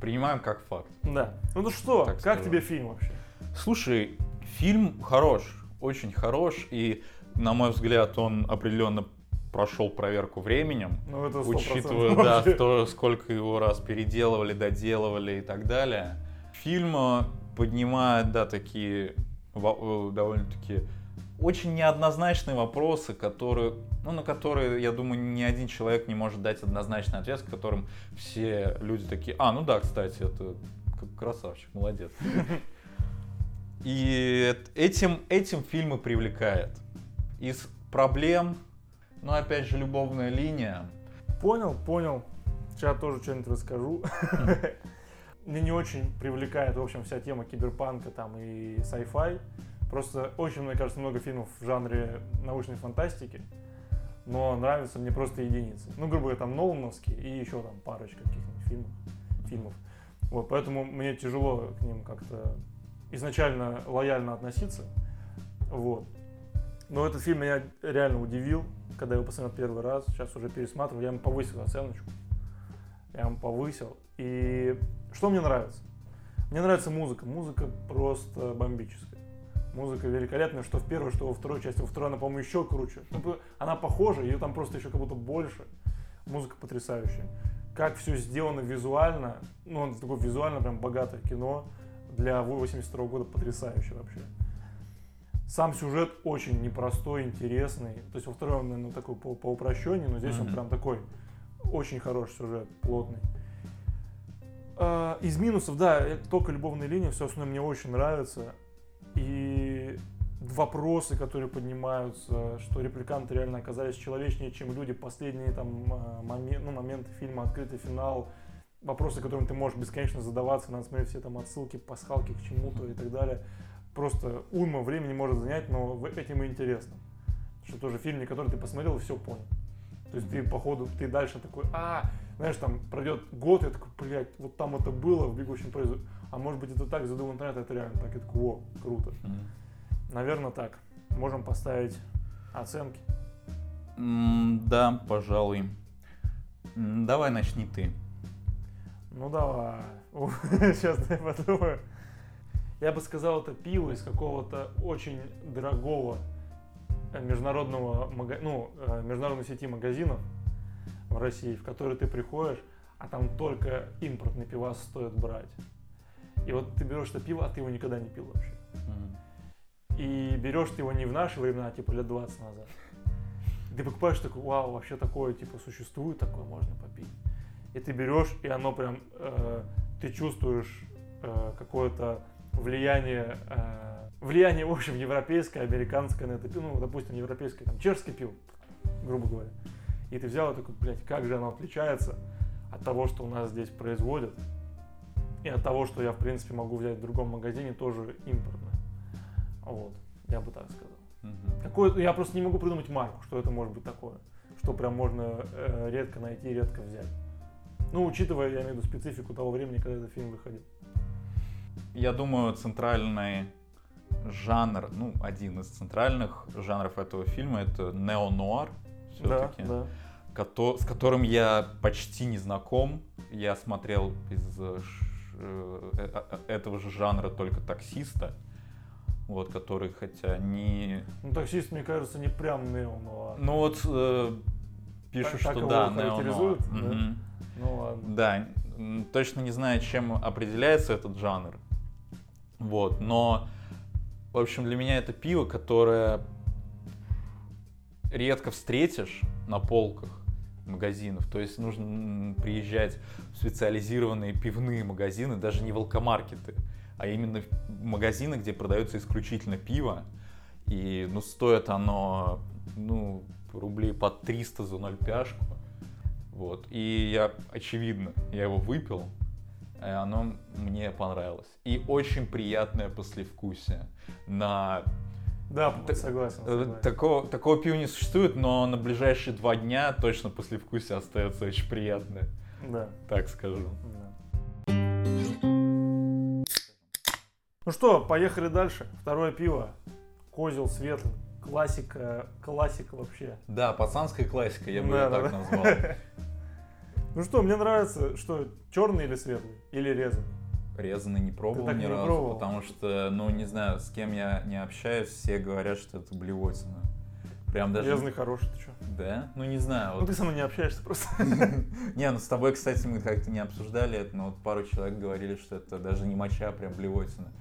Принимаем как факт. Да. Ну, ну что, Так как сказать. тебе фильм вообще? Слушай, фильм хорош, очень хорош, и, на мой взгляд, он определенно прошел проверку временем, Ну, это 100% учитывая, да, то, сколько его раз переделывали, доделывали и так далее. Фильм поднимает, да, такие э, довольно-таки очень неоднозначные вопросы, которые, ну, на которые, я думаю, ни один человек не может дать однозначный ответ, с которым все люди такие, а, ну да, кстати, это красавчик, молодец. И эт- этим, этим фильм и привлекает. Из проблем, ну, опять же, любовная линия. Понял, понял. Сейчас тоже что-нибудь расскажу. Мне не очень привлекает, в общем, вся тема киберпанка там и sci-fi. Просто очень, мне кажется, много фильмов в жанре научной фантастики. Но нравятся мне просто единицы. Ну, грубо говоря, там Нолановские и еще там парочка каких-нибудь фильмов. фильмов. Вот, поэтому мне тяжело к ним как-то изначально лояльно относиться. Вот. Но этот фильм меня реально удивил, когда я его посмотрел первый раз. Сейчас уже пересматриваю, я ему повысил оценочку. Я ему повысил. И что мне нравится? Мне нравится музыка. Музыка просто бомбическая. Музыка великолепная, что в первой, что во второй части. Во второй она, по-моему, еще круче. Ну, Она похожа, ее там просто еще как будто больше. Музыка потрясающая. Как все сделано визуально, ну, он такое визуально прям богатое кино для 82 года потрясающе вообще. Сам сюжет очень непростой, интересный. То есть во втором он, наверное, такой по, по упрощению, но здесь он Мгм. прям такой очень хороший сюжет, плотный. А, Из минусов, да, только любовная линия, все остальное мне очень нравится. И вопросы, которые поднимаются, что репликанты реально оказались человечнее, чем люди, последние там а, момен- ну, моменты фильма, открытый финал, вопросы, которым ты можешь бесконечно задаваться, надо смотреть все там отсылки, пасхалки к чему-то и так далее. Просто уйма времени может занять, но этим и интересно. Что тоже фильм, который ты посмотрел и все понял. То есть ты, походу, ты дальше такой, а, знаешь, там пройдет год, я такой, блядь, вот там это было в «Бегущем поезде», а может быть это так, задумал интернет, это реально так, я такой, о, круто. Наверное, так. Можем поставить оценки. М, Да, пожалуй. Давай начни ты. Ну давай. Сейчас я подумаю. Я бы сказал, это пиво из какого-то очень дорогого э, международного, ну, э, международной сети магазинов в России, в который ты приходишь, а там только импортный пивас стоит брать. И вот ты берешь это пиво, а ты его никогда не пил вообще. И берешь ты его не в наши времена, а типа лет 20 назад. Ты покупаешь такой, вау, вообще такое типа существует, такое можно попить. И ты берешь, и оно прям, э, ты чувствуешь э, какое-то влияние, э, влияние, в общем, европейское, американское на это пиво, ну, допустим, европейское, там, чешское пиво, грубо говоря. И ты взял и такой, блядь, как же оно отличается от того, что у нас здесь производят, и от того, что я, в принципе, могу взять в другом магазине, тоже импортное. Вот, я бы так сказал. Мгм. Какое, я просто не могу придумать марку, что это может быть такое. Что прям можно э, редко найти, редко взять. Ну, учитывая, я имею в виду специфику того времени, когда этот фильм выходил. Я думаю, центральный жанр, ну, один из центральных жанров этого фильма это неонуар все-таки, Да, с которым я почти не знаком. Я смотрел из э, э, э, этого же жанра только таксиста, вот, который хотя не... Ну, таксист, мне кажется, не прям нео, Ну вот э, пишут, Так- так что его да, неонуар. да? Мгм. Ну ладно. Да, точно не знаю, чем определяется этот жанр. Вот, но, в общем, для меня это пиво, которое редко встретишь на полках магазинов. То есть нужно приезжать в специализированные пивные магазины, даже не в алкомаркеты, а именно магазины, где продается исключительно пиво. И, ну, стоит оно, ну, рублей по 300 за 0,5. Вот. И я, очевидно, я его выпил, и оно мне понравилось. И очень приятное послевкусие. На Да, Так- согласен. Э, согласен. Такого, такого пива не существует, но на ближайшие два дня точно послевкусие остается очень приятное, Да. так скажу. Да. Ну что, поехали дальше. Второе пиво. Козел светлый. Классика, классика вообще. Да, пацанская классика, я бы Да, ее да, так да. назвал. Ну что, мне нравится, что черный или светлый? Или резанный? Резанный не пробовал ни не разу, пробовал? потому что, ну, не знаю, с кем я не общаюсь, все говорят, что это блевотина. Прям даже... Резанный хороший, ты что? Да? Ну, не знаю. Ну вот. ты со мной не общаешься просто. Не, ну с тобой, кстати, мы как-то не обсуждали это, но вот пару человек говорили, что это даже не моча, а прям блевотина.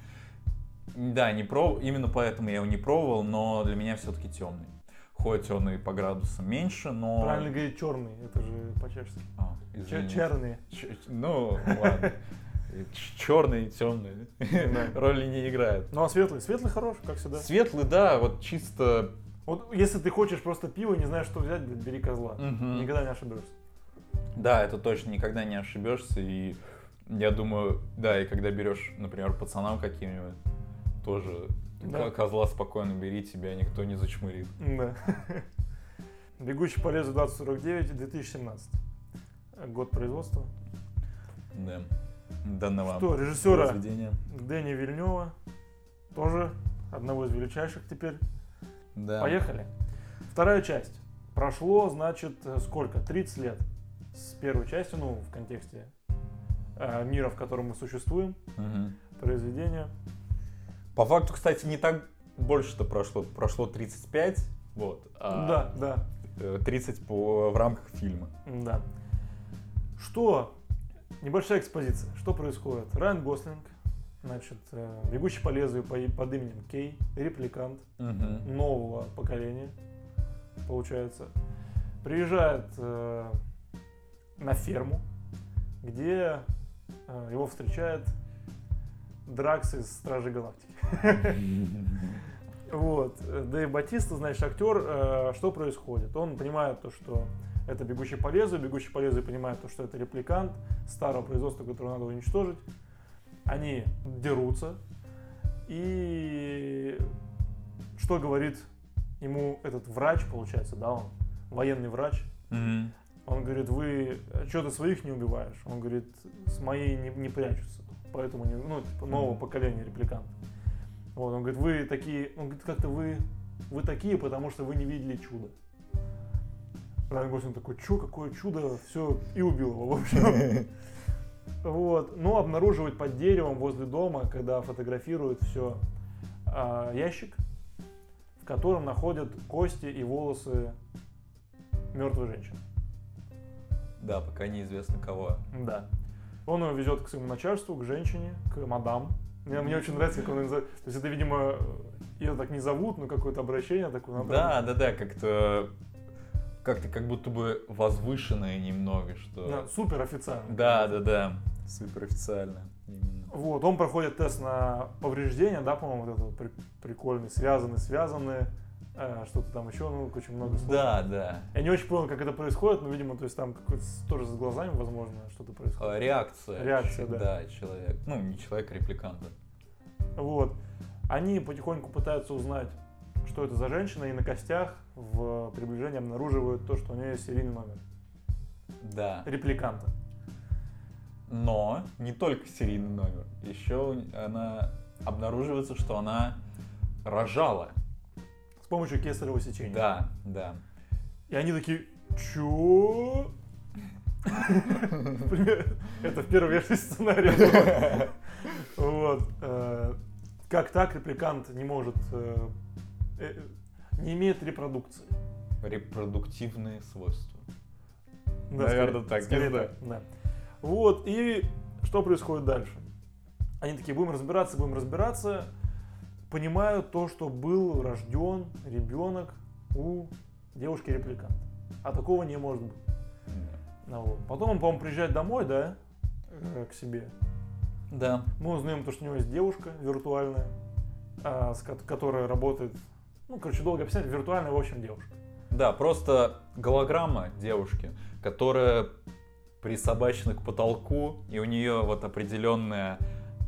Да, не пробовал, именно поэтому я его не пробовал, но для меня все-таки темный. Хоть он и по градусам меньше, но... Правильно говорить черный, это же по-чешски. А, Чер- извини. Черный. Ч- Ну, ладно. Черный и темный Да. роли не играет. Ну а светлый? Светлый хороший, как всегда. Светлый, да, вот чисто... Вот если ты хочешь просто пиво и не знаешь, что взять, бери козла. Никогда не ошибешься. Да, это точно никогда не ошибешься. И я думаю, да, и когда берешь, например, пацанам каким-нибудь, тоже Да. ко- козла спокойно бери, тебя никто не зачмырит. Да. Бегущий по лезвию 2049, 2017. Год производства. Да. Данного Что, режиссера произведения. Дэни Вильнева, тоже одного из величайших теперь. Да. Поехали. Вторая часть. Прошло, значит, э, сколько? 30 лет с первой части, ну, в контексте э, мира, в котором мы существуем, Мгм. произведения. По факту, кстати, не так больше-то прошло. Прошло 35, вот. а, Да, да, э, 30 по, в рамках фильма. да. Что? Небольшая экспозиция. Что происходит? Райан Гослинг, значит, э, бегущий по лезвию под именем Кей, репликант Мгм. нового поколения, получается, приезжает э, на ферму, где э, его встречает Дракс из Стражей Галактики. Вот. Дэйв Батиста, значит, актер, э, что происходит? Он понимает то, что это бегущий по лезвию, бегущий по лезвию понимает то, что это репликант старого производства, которого надо уничтожить. Они дерутся. И что говорит ему этот врач, получается, да, он военный врач, Мгм. он говорит, вы что ты своих не убиваешь? Он говорит, с моей не, не прячутся. Поэтому, не, ну, типа, нового Мгм. поколения репликантов. Вот, он говорит, вы такие, он говорит, как-то вы, вы такие, потому что вы не видели чудо. Райан Гослинг такой, что, какое чудо, все, и убил его, в общем. Вот, но обнаруживает под деревом возле дома, когда фотографируют все, ящик, в котором находят кости и волосы мертвой женщины. Да, пока неизвестно кого. Да. Он его везет к своему начальству, к женщине, к мадам. Мне, мне очень нравится, как он называет. То есть это, видимо, ее так не зовут, но какое-то обращение такое. надо- Да, да, да, как-то как-то как будто бы возвышенное немного, что. Да, супер официально. Да, да, да. Супер официально. Именно. Вот, он проходит тест на повреждения, да, по-моему, вот это вот при- прикольный, связаны, связаны, э, что-то там еще, ну, очень много слов. Да, да. Я не очень понял, как это происходит, но, видимо, то есть там какой-то тоже с глазами, возможно, что-то происходит. А, Реакция. Реакция, Ч- да. Да, человек. Ну, не человек, а репликанта. Вот. Они потихоньку пытаются узнать, что это за женщина, и на костях в приближении обнаруживают то, что у нее есть серийный номер. Да. Репликанта. Но не только серийный номер. Еще она обнаруживается, что она рожала. С помощью кесарево сечения. Да, да. И они такие, чё? Это в первой версии сценария. Вот. э, Как так репликант не может, э, не имеет репродукции? Репродуктивные свойства. Да, Наверно, скорее- так, скорее так, да. Вот, и что происходит дальше? Они такие, будем разбираться, будем разбираться. Понимают то, что был рожден ребенок у девушки-репликанта. А такого не может быть. Ну вот. Потом он, по-моему, приезжает домой, да, э, к себе. Да. Мы узнаем то, что у него есть девушка виртуальная, а, которая работает, ну, короче, долго описать, виртуальная, в общем, девушка. Да, просто голограмма девушки, которая присобачена к потолку, и у нее вот определенная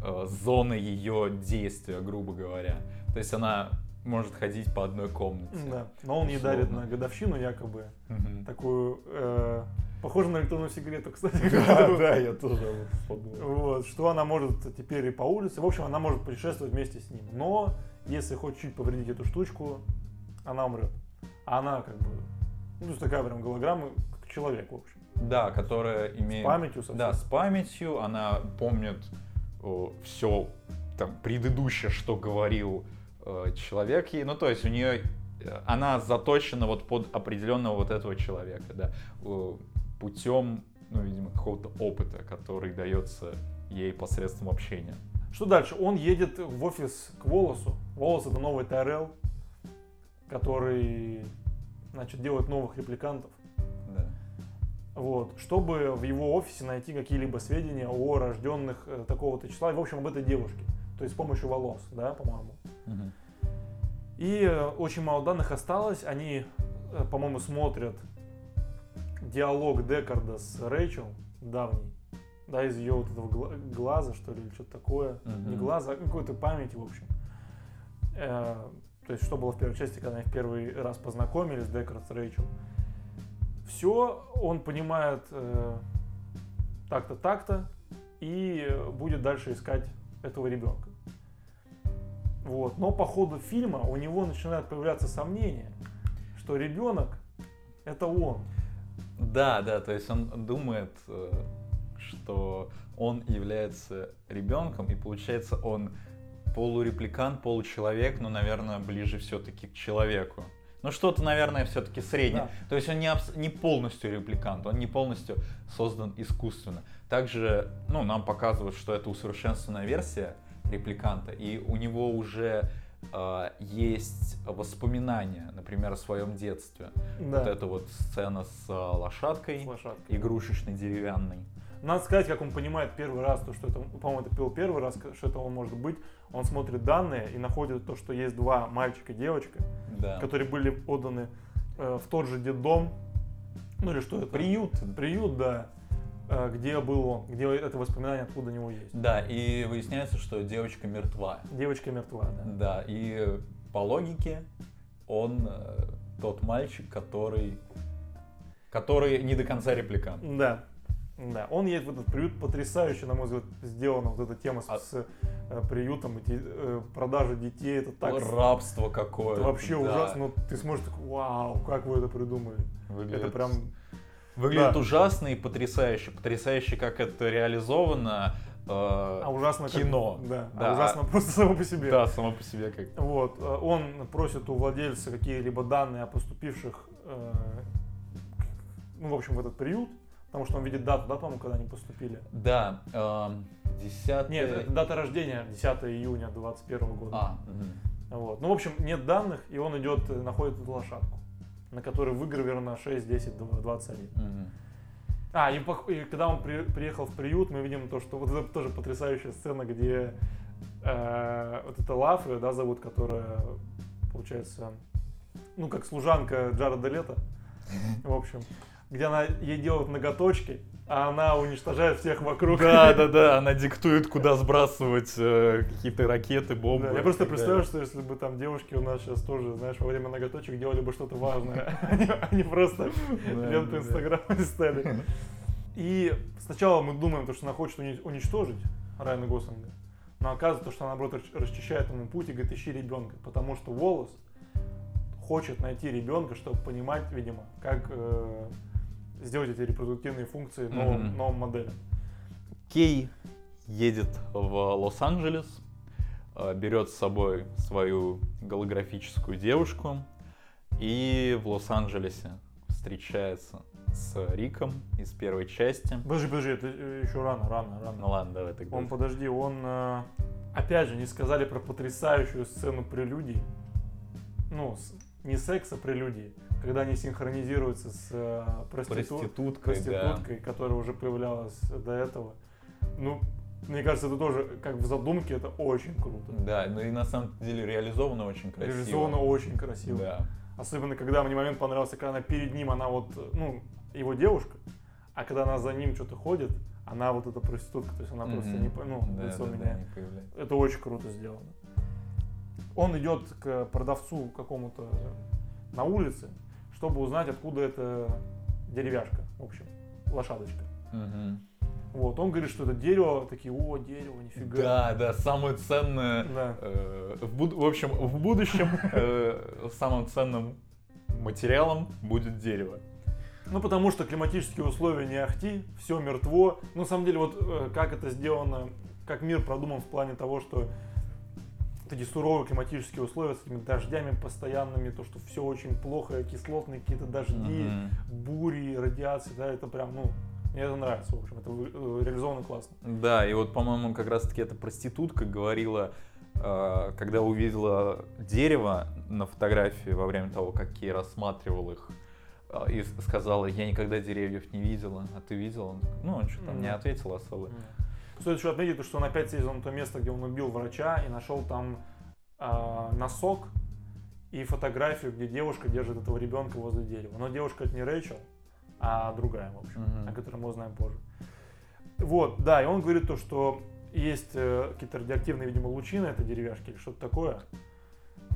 э, зона ее действия, грубо говоря. То есть она может ходить по одной комнате. Да. Но он ей дарит на годовщину якобы Мгм. такую, э, похожую на электронную сигарету, кстати Да, да, я тоже подумал. Вот, что она может теперь и по улице. В общем, она может путешествовать вместе с ним. Но если хоть чуть повредить эту штучку, она умрет. А она как бы, ну, такая прям голограмма, как человек, в общем. Да, которая С имеет... памятью совсем. Да, с памятью, она помнит все там предыдущее, что говорил э, человек ей. Ну, то есть у нее она заточена вот под определенного вот этого человека, да, э, путем, ну, видимо, какого-то опыта, который дается ей посредством общения. Что дальше? Он едет в офис к Волосу. Волос это новый ТРЛ, который, значит, делает новых репликантов. Да. Вот, чтобы в его офисе найти какие-либо сведения о рожденных э, такого-то числа, и, в общем, об этой девушке. То есть с помощью волос, да, по-моему. Мгм. И э, очень мало данных осталось. Они, э, по-моему, смотрят диалог Декарда с Рэйчел давний. Да, из ее вот этого гла- глаза, что ли, или что-то такое. Мгм. Не глаза, а какой-то памяти, в общем. Э, то есть, что было в первой части, когда они в первый раз познакомились, Декард с Рэйчел. Все, он понимает э, так-то, так-то, и будет дальше искать этого ребенка. Вот. Но по ходу фильма у него начинают появляться сомнения, что ребенок это он. Да, да, то есть он думает, э, что он является ребенком, и получается он полурепликант, получеловек, но, наверное, ближе все-таки к человеку. Ну, что-то, наверное, все-таки среднее. Да. То есть он не, абс- не полностью репликант, он не полностью создан искусственно. Также, ну, нам показывают, что это усовершенствованная версия репликанта, и у него уже э, есть воспоминания, например, о своем детстве. Да. Вот эта вот сцена с э, лошадкой, С лошадкой. игрушечной деревянной. Надо сказать, как он понимает первый раз, то, что это, по-моему, это был первый раз, что это он может быть. Он смотрит данные и находит то, что есть два мальчика и девочка, Да. которые были отданы э, в тот же детдом, ну или что это? Приют. Приют, да, э, где был он, где это воспоминание откуда у него есть. Да, и выясняется, что девочка мертва. Девочка мертва, да. Да, и по логике он э, тот мальчик, который, который не до конца репликант. Да. Да, он едет в этот приют, потрясающе, на мой взгляд, сделана вот эта тема с, А- с, э, приютом, эти э, продажи детей, это так Рабство какое. это вообще ужасно, но ты смотришь, так, вау, как вы это придумали. Выглядит, Это прям, выглядит да. ужасно и потрясающе. Потрясающе, как это реализовано. э, а ужасно как- кино. да, Да, а ужасно просто само по себе. Да, само по себе как. Вот, э, он просит у владельца какие-либо данные о поступивших, э, ну, в общем, в этот приют, потому что он видит дату, да, по-моему, когда они поступили. Да, эм, 10 Нет, это дата рождения 10 июня 21 года. А, мгм. Вот. Ну, в общем, нет данных, и он идет, э, находит эту лошадку, на которой выгравировано 6, 10, 21. Мгм. А, и, и когда он при- приехал в приют, мы видим то, что вот это тоже потрясающая сцена, где э, вот эта Лафы, да, зовут, которая, получается, ну, как служанка Джареда Лето, в общем, где она ей делают ноготочки, а она уничтожает всех вокруг. Да, да, да, она диктует, куда сбрасывать э, какие-то ракеты, бомбы. Да, я просто представляю, что если бы там девушки у нас сейчас тоже, знаешь, во время ноготочек делали бы что-то важное, они, они просто Да, ленту да, да. Инстаграма листали. И сначала мы думаем, то, что она хочет уни- уничтожить Райана Гослинга, но оказывается, что она, наоборот, расч- расчищает ему путь и говорит, ищи ребенка, потому что Волос хочет найти ребенка, чтобы понимать, видимо, как э, сделать эти репродуктивные функции новым, Мгм. новым моделям. Кей едет в Лос-Анджелес, э, берет с собой свою голографическую девушку и в Лос-Анджелесе встречается с Риком из первой части. Подожди, подожди, это э, еще рано, рано, рано. Ну ладно, давай тогда. Он, подожди, он... э, опять же, не сказали про потрясающую сцену прелюдий. Ну, не секса, прелюдии. Когда они синхронизируются с э, проститу- Проституткой, да. проституткой, которая уже появлялась до этого. Ну, Мне кажется, это тоже, как в задумке, это очень круто. Да, ну и на самом деле реализовано очень красиво. Реализовано очень красиво. Да. Особенно, когда мне момент понравился, когда она перед ним, она вот, ну, его девушка, а когда она за ним что-то ходит, она вот эта проститутка, то есть она просто Мгм. не, ну, Да, лицо да, да, меняет. не. Это очень круто сделано. Он идет к продавцу какому-то на улице, чтобы узнать, откуда эта деревяшка, в общем, лошадочка. Мгм. Вот, он говорит, что это дерево, такие, о, дерево, нифига. Да, да, самое ценное. Да. э, в, буд- в общем, в будущем э, самым ценным материалом будет дерево. Ну, потому что климатические условия не ахти, все мертво. Ну, на самом деле, вот э, как это сделано, как мир продуман в плане того, что такие суровые климатические условия с этими дождями постоянными, то, что все очень плохо, кислотные какие-то дожди, Мгм. бури, радиации, да, это прям, ну, мне это нравится, в общем, это э, реализовано классно. Да, и вот, по-моему, как раз-таки эта проститутка говорила, э, когда увидела дерево на фотографии во время того, как Кей рассматривал их, э, и сказала, я никогда деревьев не видела, а ты видела? Ну, он что там не ответил особо. Стоит еще отметить, то, что он опять съездил на то место, где он убил врача и нашел там а, носок и фотографию, где девушка держит этого ребенка возле дерева. Но девушка это не Рэйчел, а другая, в общем, Мгм. о которой мы узнаем позже. Вот, да, и он говорит то, что есть э, какие-то радиоактивные, видимо, лучи на этой деревяшке или что-то такое.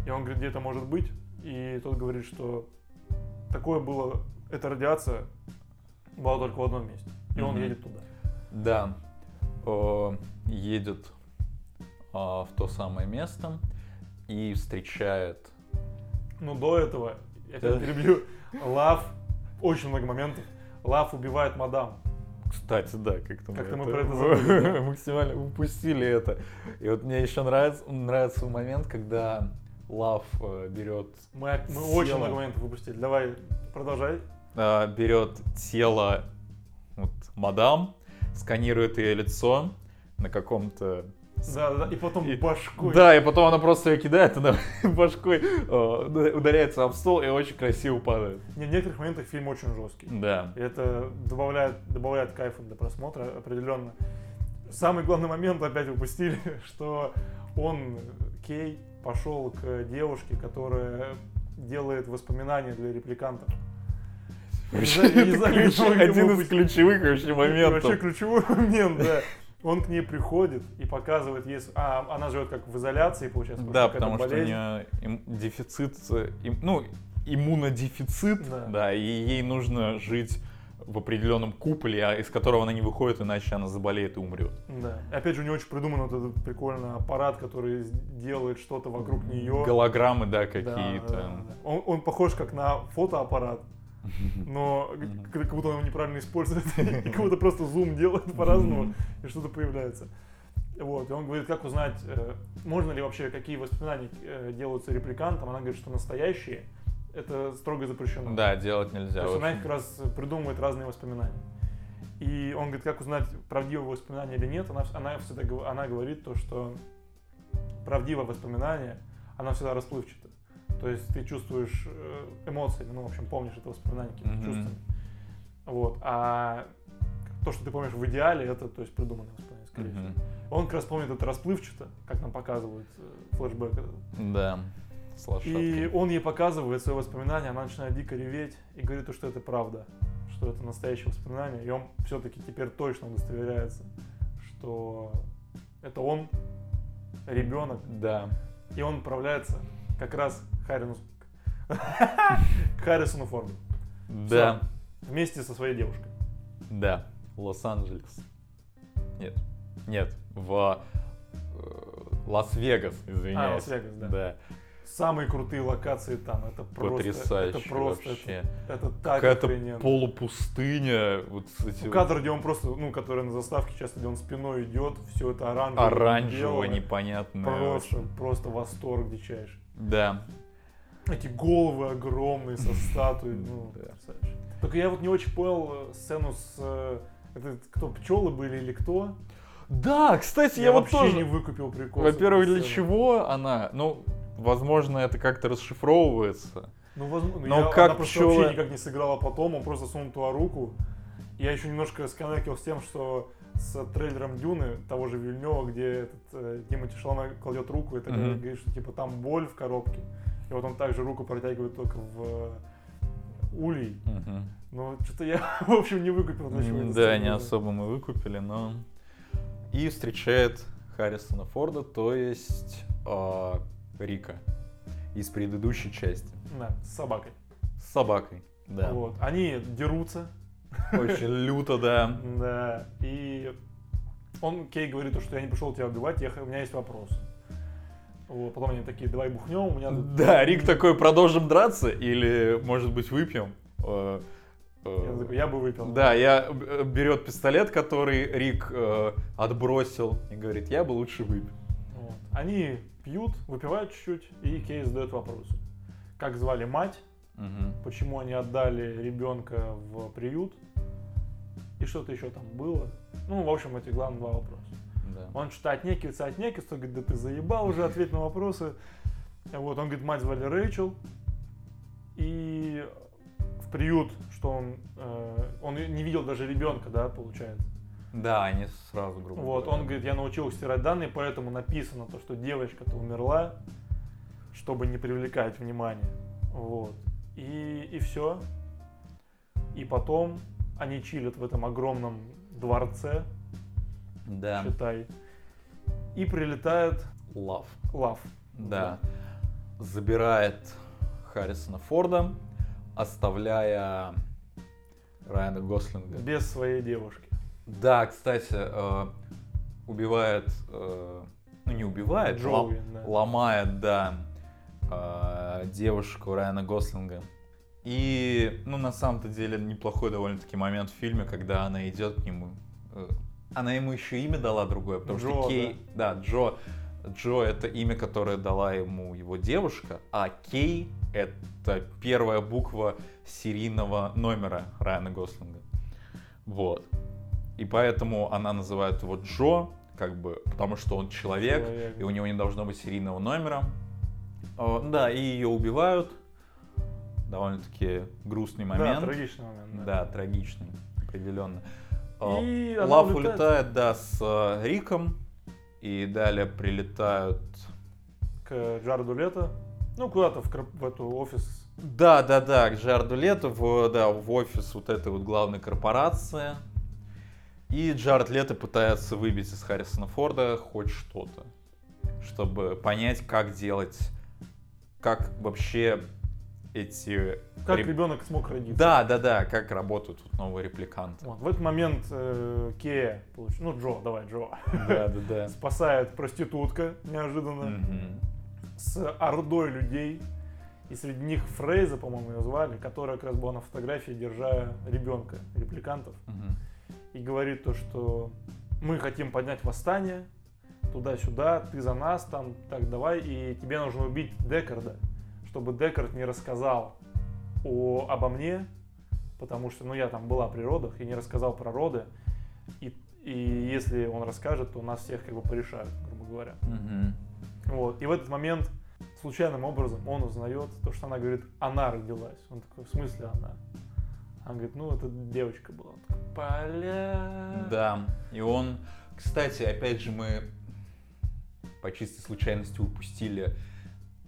И он говорит, где это может быть. И тот говорит, что такое было, эта радиация была только в одном месте. И он Мгм. едет туда. Да, э, едет а, в то самое место и встречает... Ну, до этого, я тебя перебью, Лав, очень много моментов, Лав убивает мадам. Кстати, да, как-то Как-то мы про это забыли, максимально упустили это. И вот мне еще нравится, нравится момент, когда Лав э, берет Мы, мы очень Тело. много моментов выпустили. Давай, продолжай. э, берет тело вот, мадам, сканирует ее лицо на каком-то... Да, да, и потом И- башкой. Да, и потом она просто ее кидает, она башкой э, ударяется об стол и очень красиво падает. Не, в некоторых моментах фильм очень жесткий. Да. И это добавляет, добавляет кайфа для просмотра определенно. Самый главный момент опять упустили, что он, Кей, пошел к девушке, которая делает воспоминания для репликантов. Его Один из ключевых вообще И Вообще моментов. ключевой момент, да. Он к ней приходит и показывает с- А, она живет как в изоляции, получается. Да, потому что у болезнь. нее им- дефицит, э, им- ну, иммунодефицит, Да. да. и ей нужно жить в определенном куполе, а из которого она не выходит, иначе она заболеет и умрет. Да. И опять же, у него очень придуман вот этот прикольный аппарат, который делает что-то вокруг нее. Голограммы, да, Да, какие-то. да, да. Он, он похож как на фотоаппарат, но Мгм. как как будто он его неправильно использует, и как будто просто зум делает по-разному, и что-то появляется. Вот, и он говорит, как узнать, э, можно ли вообще, какие воспоминания э, делаются репликантом. Она говорит, что настоящие, это строго запрещено. Да, делать нельзя. То есть она их как раз придумывает разные воспоминания. И он говорит, как узнать, правдивые воспоминания или нет. Она, она, всегда, она говорит то, что правдивое воспоминание, она всегда расплывчата. То есть ты чувствуешь э, эмоции, ну, в общем, помнишь это воспоминание какими-то Мгм. чувствами. Вот. А то, что ты помнишь в идеале, это, то есть, придуманное воспоминание, скорее всего. Мгм. Он как раз помнит это расплывчато, как нам показывают э, флешбэк. Да, с И он ей показывает свои воспоминания, она начинает дико реветь и говорит, то, что это правда, что это настоящее воспоминание. И он все-таки теперь точно удостоверяется, что это он, ребенок, Да. и он отправляется как раз к Харрисону, к Харрисону Форду Да. вместе со своей девушкой. Да. Лос-Анджелес. Нет. Нет. В э, Лас-Вегас, извиняюсь. А, Лас-Вегас, да. Да. Самые крутые локации там, это просто, Потрясающе это просто, вообще. это, это так Какая-то охрененно. полупустыня. Вот с эти Ну, Кадр, где он просто, ну, который на заставке часто, где он спиной идет, все это оранжевое. оранжево, белое. непонятное. Просто, очень. просто восторг дичайший. Да. Эти головы огромные со статуей, ну, Да. Только я вот не очень понял э, сцену с... э, Это кто, пчелы были или кто? Да, кстати, Я, я, вот вообще тоже... не выкупил прикол. Во-первых, для чего она? Ну, возможно, это как-то расшифровывается. Ну, возможно, Но я- как она просто пчелы- вообще никак не сыграла потом, он просто сунул туда руку. Я еще немножко сконнектил с тем, что с трейлером Дюны, того же Вильнева, где этот э, Тимати Шаламе кладет руку и так Мгм. говорит, что типа там боль в коробке. И вот он также руку протягивает только в э, улей. Мгм. Но что-то я, в общем, не выкупил. на чего М, это Да, не особо мы выкупили, но... И встречает Харрисона Форда, то есть а, Рика из предыдущей части. Да, с собакой. С собакой, да. Вот. Они дерутся, Очень люто, да. да, и он, Кей говорит, что я не пришел тебя убивать, я, у меня есть вопрос. Вот, потом они такие, давай бухнем, у меня тут... Да, Рик такой, продолжим драться или, может быть, выпьем? Э, э, Я такой, я бы выпил. Да, я э, берет пистолет, который Рик э, отбросил, и говорит, я бы лучше выпил. Вот. Они пьют, выпивают чуть-чуть, и Кей задает вопросы. Как звали мать, Мгм. почему они отдали ребенка в приют, и что-то еще там было. Ну, в общем, эти главные два вопроса. Да. Он что-то отнекивается, отнекивается, говорит, да ты заебал уже, ответь на вопросы. Вот, он говорит, мать звали Рэйчел. И в приют, что он, э, он не видел даже ребенка, да, получается. Да, они сразу, грубо Вот, говоря. он говорит, я научился стирать данные, поэтому написано то, что девочка-то умерла, чтобы не привлекать внимание. Вот. И, и все. И потом они чилят в этом огромном дворце, Да, считай. И прилетает лав. Лав. Да. Забирает Харрисона Форда, оставляя Райана Гослинга. Без своей девушки. Да, кстати, э, убивает, э, ну не убивает, Джоуи, лом- да. ломает, да, э, девушку Райана Гослинга. И, ну, на самом-то деле, неплохой довольно-таки момент в фильме, когда она идет к нему. Э, Она ему еще имя дала другое, потому Джо, что Кей... Да, Джо. Джо это имя, которое дала ему его девушка, а Кей это первая буква серийного номера Райана Гослинга. Вот. И поэтому она называет его Джо, как бы, потому что он человек, Человек. и у него не должно быть серийного номера. Да, и ее убивают. Довольно-таки грустный момент. Да, трагичный момент. Да, трагичный, определенно. А, И Лав улетает. улетает, да, с э, Риком, и далее прилетают... К Джарду Лето. Ну, куда-то в, в эту офис. Да, да, да, к Джарду Лето, в, да, в офис вот этой вот главной корпорации. И Джаред Лето пытается выбить из Харрисона Форда хоть что-то, чтобы понять, как делать, как вообще эти... Как реп- ребенок смог родиться. Да, да, да, как работают тут новые репликанты. Вот, в этот момент э, Кея, получ- ну Джо, давай Джо, Да, да, да. спасает проститутка неожиданно Мгм. с ордой людей. И среди них Фрейза, по-моему, ее звали, которая как раз была на фотографии, держа ребенка, репликантов. Мгм. И говорит то, что мы хотим поднять восстание, туда-сюда, ты за нас, там, так, давай, и тебе нужно убить Декарда, чтобы Декард не рассказал о, обо мне, потому что, ну, я там была при родах и не рассказал про роды, и, и если он расскажет, то нас всех как бы порешают, грубо говоря. Мгм. Вот. И в этот момент случайным образом он узнает то, что она говорит, она родилась. Он такой, в смысле она? Она говорит, ну, это девочка была. Он такой, Бля. Да, и он, кстати, опять же, мы по чистой случайности упустили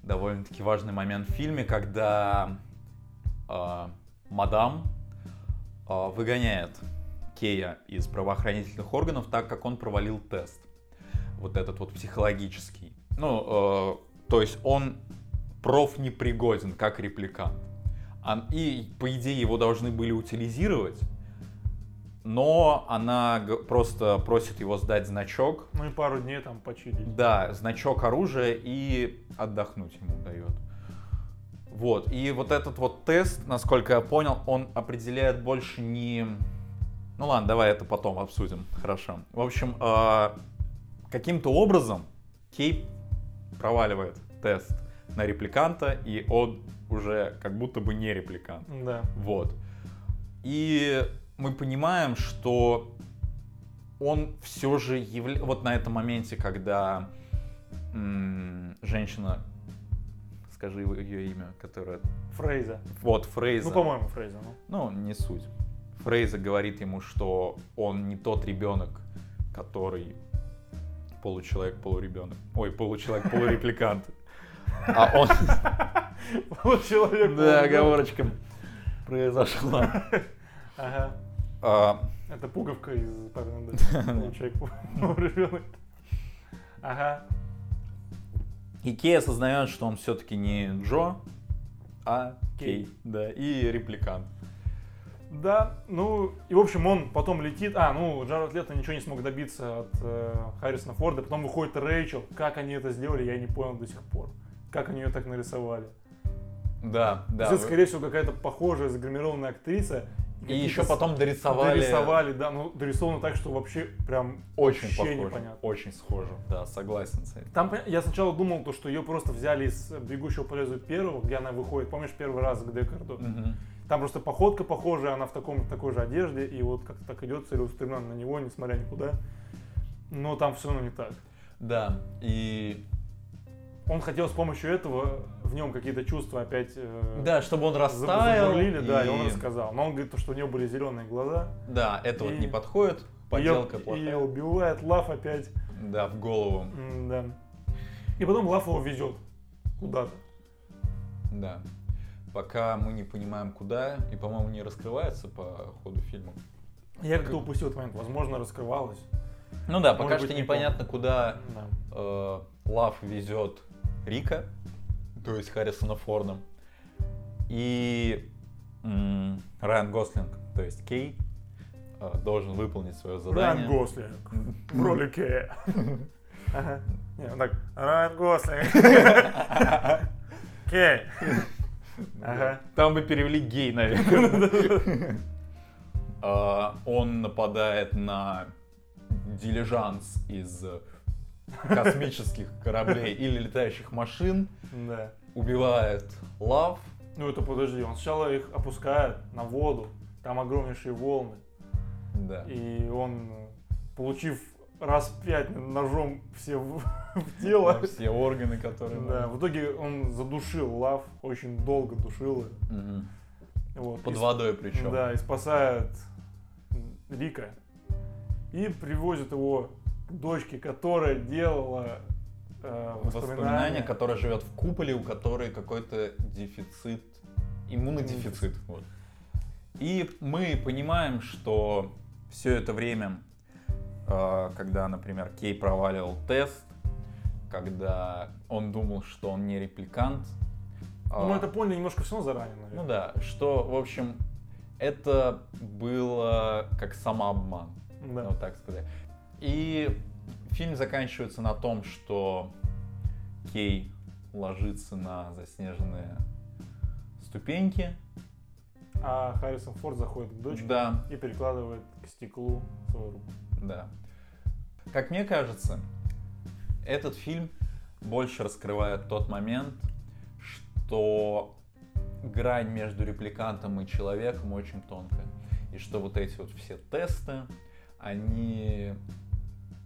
довольно-таки важный момент в фильме, когда а, мадам а, выгоняет Кея из правоохранительных органов, так как он провалил тест, вот этот вот психологический. Ну, э, то есть он профнепригоден как репликант. И, по идее, его должны были утилизировать, но она просто просит его сдать значок. Ну и пару дней там почилить. Да, значок оружия и отдохнуть ему дает. Вот, и вот этот вот тест, насколько я понял, он определяет больше не... Ну ладно, давай это потом обсудим, хорошо. В общем, э, каким-то образом Кей проваливает тест на репликанта, и он уже как будто бы не репликант. Да. Вот. И мы понимаем, что он все же явля... вот на этом моменте, когда м, женщина, скажи ее имя, которая Фрейза. вот Фрейза, Ну, по-моему, Фрейза. Ну. ну не суть, Фрейза говорит ему, что он не тот ребенок, который получеловек, полуребенок. Ой, получеловек, полурепликант. А он... Получеловек. Да, оговорочка произошла. Ага. А, Это пуговка из папиного дочки. Человек. Ага. И Кей осознает, что он все-таки не Джо, а Кей. Кей. Да, и репликант. Да, ну, и в общем он потом летит, а, ну, Джаред Лето ничего не смог добиться от э, Харрисона Форда, потом выходит Рэйчел, как они это сделали, я не понял до сих пор, как они ее так нарисовали. Да, да. Это, скорее всего, какая-то похожая загримированная актриса. И еще потом дорисовали. Дорисовали, да, ну, дорисовано так, что вообще прям Очень вообще похоже. непонятно. Очень схоже. Да, согласен с этим. Там я сначала думал, то, что ее просто взяли из «Бегущего по лезвию первого», где она выходит, помнишь, первый раз к Декарду? Мгм. Там просто походка похожая, она в таком, в такой же одежде, и вот как-то так идет целеустремленно на него, несмотря никуда. Но там все равно не так. Да, и Он хотел с помощью этого в нем какие-то чувства опять э, да, чтобы он растаял. забурлили, да, и он рассказал. Но он говорит, то, что у него были зеленые глаза. Да, это вот И- не подходит. Поделка Её- плохая. Ее убивает Лав опять. Да, в голову. М, Да. И потом Лав его везет куда-то. Да. Пока мы не понимаем, куда, и, по-моему, не раскрывается по ходу фильма. Я как-то упустил этот момент. Возможно, раскрывалось. Ну да, Может пока быть, что не непонятно, куда Да. э, Лав везет Рика, то есть Харрисона Форда, и м, Райан Гослинг, то есть Кей, э, должен выполнить свое задание. Райан Гослинг в роли Кея. Ага. Не, он так, Райан Гослинг. Кей. Ага. Там бы перевели гей, наверное. А, Он нападает на дилижанс из космических кораблей или летающих машин, Да. убивает Лав. Ну это подожди, он сначала их опускает на воду, там огромнейшие волны, Да. и он, получив раз пять ножом все в, в тело, Да, Все органы, которые... да, в итоге он задушил лав, очень долго душил ее. Мгм. Вот, Под и водой причем. Да, и спасает Рика. И привозит его дочке, которая делала э, Воспоминание, воспоминания. которое живет в куполе, у которой какой-то дефицит, иммунодефицит. Вот. И мы понимаем, что все это время, э, когда, например, Кей проваливал тест, когда он думал, что он не репликант, Ну, мы а, это поняли немножко все заранее, наверное. ну да, что, в общем, это было как самообман. Да. Ну, так сказать. И фильм заканчивается на том, что Кей ложится на заснеженные ступеньки. А Харрисон Форд заходит к дочке Да, и перекладывает к стеклу свою руку. да. Как мне кажется, этот фильм больше раскрывает тот момент, что грань между репликантом и человеком очень тонкая. И что вот эти вот все тесты, они...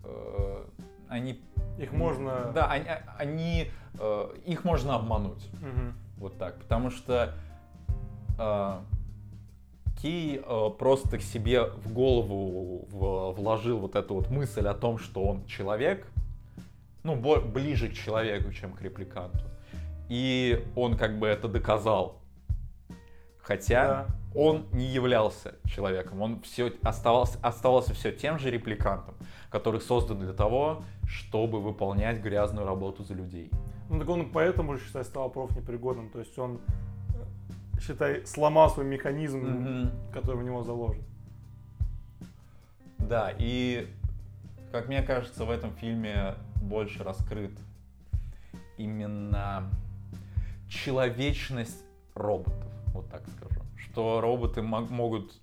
э, они Их можно... Да, они, они, э, их можно обмануть. Мгм. Вот так. Потому что э, Кей просто к себе в голову вложил вот эту вот мысль о том, что он человек, ну, ближе к человеку, чем к репликанту. И он как бы это доказал. Хотя Да. он не являлся человеком, он все оставался, оставался все тем же репликантом, который создан для того, чтобы выполнять грязную работу за людей. Ну так он поэтому же, считай, стал профнепригодным. То есть он, э, считай, сломал свой механизм, Мгм. который в него заложен. Да, и как мне кажется, в этом фильме больше раскрыт именно человечность роботов, вот так скажу. Что роботы мог- могут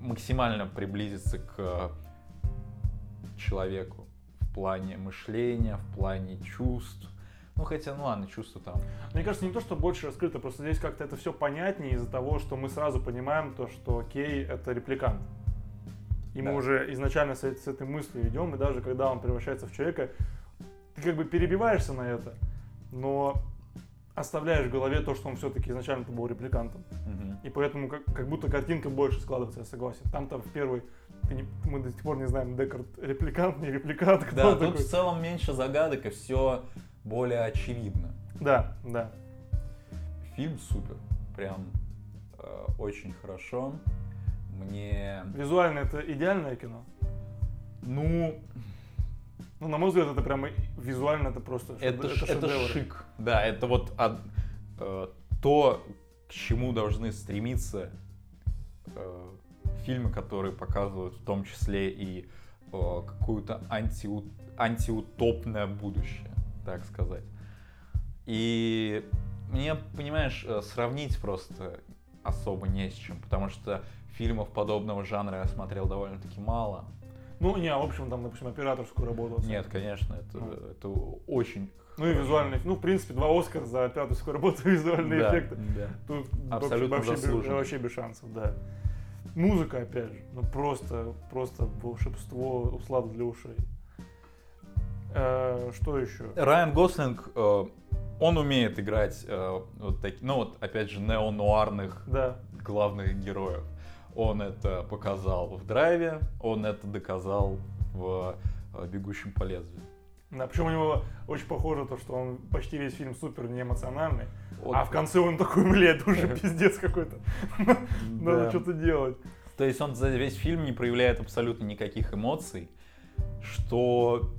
максимально приблизиться к человеку в плане мышления, в плане чувств. Ну хотя, ну ладно, чувства там. Мне кажется, не то, что больше раскрыто, просто здесь как-то это все понятнее из-за того, что мы сразу понимаем то, что Кей это репликант. И мы Да. уже изначально с, э- с этой мыслью идем, и даже когда он превращается в человека, ты как бы перебиваешься на это, но оставляешь в голове то, что он все-таки изначально был репликантом. Мгм. И поэтому как, как будто картинка больше складывается, я согласен. Там-то в первой, ты не- мы до сих пор не знаем, Декард репликант, не репликант, кто Да, тут такой. в целом меньше загадок и все более очевидно. Да, да. Фильм супер. Прям э, очень хорошо. Мне... Визуально это идеальное кино. Ну, Ну, на мой взгляд, это прямо визуально это просто это, ш- это шик. Да, это вот од- э, то, к чему должны стремиться э, фильмы, которые показывают в том числе и э, какую-то антиу- антиутопное будущее, так сказать. И мне, понимаешь, э, сравнить просто особо не с чем, потому что фильмов подобного жанра я смотрел довольно-таки мало. Ну, не, в общем, там, допустим, операторскую работу. Нет, конечно, это, Ну. это очень... Ну и визуальный, ну, в принципе, два Оскара за операторскую работу визуальные Да, эффекты. да. Тут Абсолютно вообще, без- вообще без шансов, да. Музыка, опять же, ну просто, просто волшебство, услада для ушей. Э, что еще? Райан Гослинг, э, он умеет играть э, вот такие, ну вот опять же неонуарных Да, главных героев. Он это показал в Драйве, он это доказал в э, Бегущем по лезвию. да. Причем у него очень похоже то, что он почти весь фильм супер неэмоциональный, Вот. а в конце он такой, блядь, уже пиздец какой-то. Надо что-то делать. То есть он за весь фильм не проявляет абсолютно никаких эмоций, что,